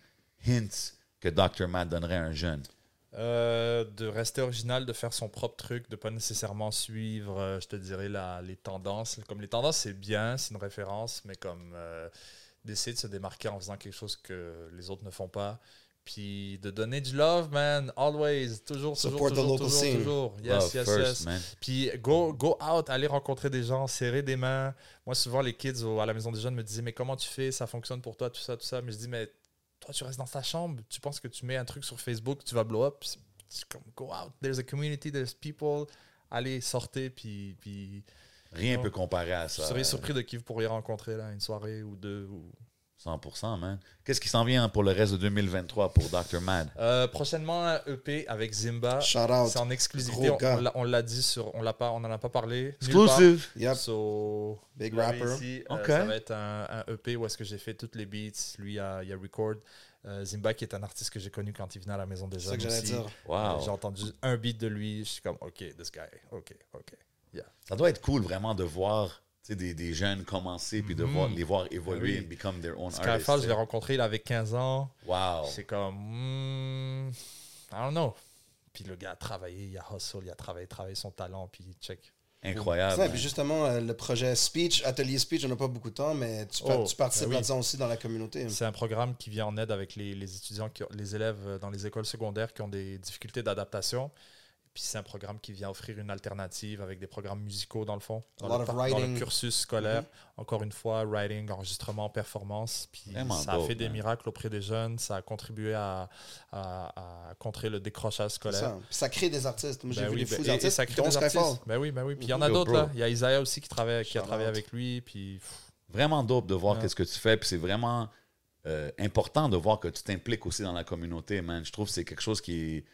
hints que Dr. Matt donnerait à un jeune? Euh, de rester original, de faire son propre truc, de pas nécessairement suivre, euh, je te dirais, la, les tendances. Comme les tendances, c'est bien, c'est une référence, mais comme euh, d'essayer de se démarquer en faisant quelque chose que les autres ne font pas. Puis de donner du love, man, always, toujours, toujours, Support the toujours, local toujours, scene. toujours. Yes, Love yes, first, yes. man. Puis go, go out, aller rencontrer des gens, serrer des mains. Moi, souvent, les kids au- à la maison des jeunes me disaient Mais comment tu fais? Ça fonctionne pour toi, tout ça, tout ça. Mais je dis Mais toi, tu restes dans ta chambre. Tu penses que tu mets un truc sur Facebook, tu vas blow up. C'est- C'est comme go out. There's a community, there's people. Allez, sortez. Puis, puis Rien peut comparer à je ça. serais surpris de qui vous pourriez rencontrer là, une soirée ou deux. Ou... 100%, man. Qu'est-ce qui s'en vient pour le reste de 2023 pour Dr. Mad? Euh, prochainement, un EP avec Zimba. Shout out. C'est en exclusivité. On, l'a- dit sur. On l'a pas. On en a pas parlé. Exclusive! Yep. So, Big rapper. ici. Euh, Ok. ça va être un, un EP où est-ce que j'ai fait toutes les beats. Lui, il y a, il y a Record. Euh, Zimba, qui est un artiste que j'ai connu quand il venait à la maison des C'est jeunes que j'allais aussi. dire. Wow. Euh, J'ai entendu un beat de lui. Je suis comme, OK, this guy. OK, OK. Ça doit être cool vraiment de voir des, des jeunes commencer puis de voir, les voir évoluer Ah oui. become their own Skyfall, artists. je l'ai rencontré, il avait 15 ans. Wow. C'est comme, hmm, I don't know. Puis le gars a travaillé, il a hustle, il a travaillé, travaillé son talent, puis check. Incroyable. Man. puis justement, euh, le projet Speech, Atelier Speech, on n'a pas beaucoup de temps, mais tu, Oh, tu participes ben oui. là-dedans aussi dans la communauté. C'est un programme qui vient en aide avec les, les étudiants, qui les élèves euh, dans les écoles secondaires qui ont des difficultés d'adaptation. Puis c'est un programme qui vient offrir une alternative avec des programmes musicaux dans le fond. Dans, lot le, dans writing. le cursus scolaire. Encore une fois, writing, enregistrement, performance. Puis Vraiment ça a dope, fait des miracles auprès des jeunes. Ça a contribué à, à- à contrer le décrochage scolaire. ça. Puis ça crée des artistes. Moi, j'ai Ben vu oui, des ben- fous et- et artistes. ça crée des artistes. Ben oui, ben oui. Puis il y en a d'autres là. Il y a Isaiah aussi qui, travaille, qui a travaillé avec lui. Puis pff, Vraiment dope de voir Ouais. qu'est-ce que tu fais. Puis c'est vraiment euh, important de voir que tu t'impliques aussi dans la communauté, man. Je trouve que c'est quelque chose qui est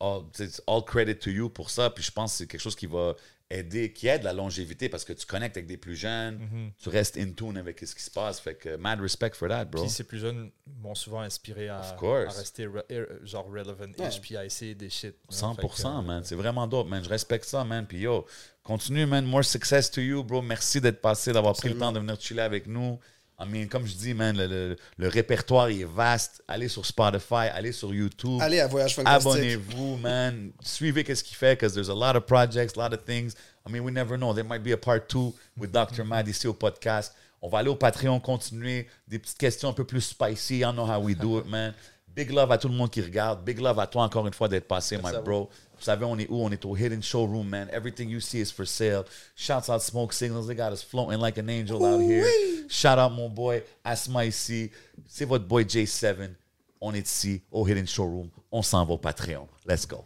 all, it's all credit to you pour ça. Puis je pense que c'est quelque chose qui va aider, qui aide la longévité parce que tu connectes avec des plus jeunes, Mhm. tu restes in tune avec ce qui se passe. Fait que mad respect for that, bro. Puis ces plus jeunes m'ont souvent inspiré à, Of course. à rester re- er- genre relevant Ouais. ish puis à essayer des shit. 100%, Fait que, man. C'est vraiment dope, man. Je respecte ça, man. Puis yo, continue, man. More success to you, bro. Merci d'être passé, d'avoir pris le temps de venir chiller avec nous. I mean, comme je dis, man, le, le- le répertoire est vaste. Allez sur Spotify, allez sur YouTube. Allez à Voyage Fantastique. Abonnez-vous, man. Suivez qu'est-ce qu'il fait, because there's a lot of projects, a lot of things. I mean, we never know. There might be a part two with Dr. Mad ici au podcast. On va aller au Patreon, continuer des petites questions un peu plus spicy. I know how we do it, man. Big love à tout le monde qui regarde. Big love à toi encore une fois d'être passé, my vous. Vous savez, on est où? On est au Hidden Showroom, man. Everything you see is for sale. Shouts out Smoke Signals. They got us floating like an angel out here. Shout out mon boy Asma ici. C'est votre boy J7. On est ici au Hidden Showroom. On s'en va au Patreon. Let's go.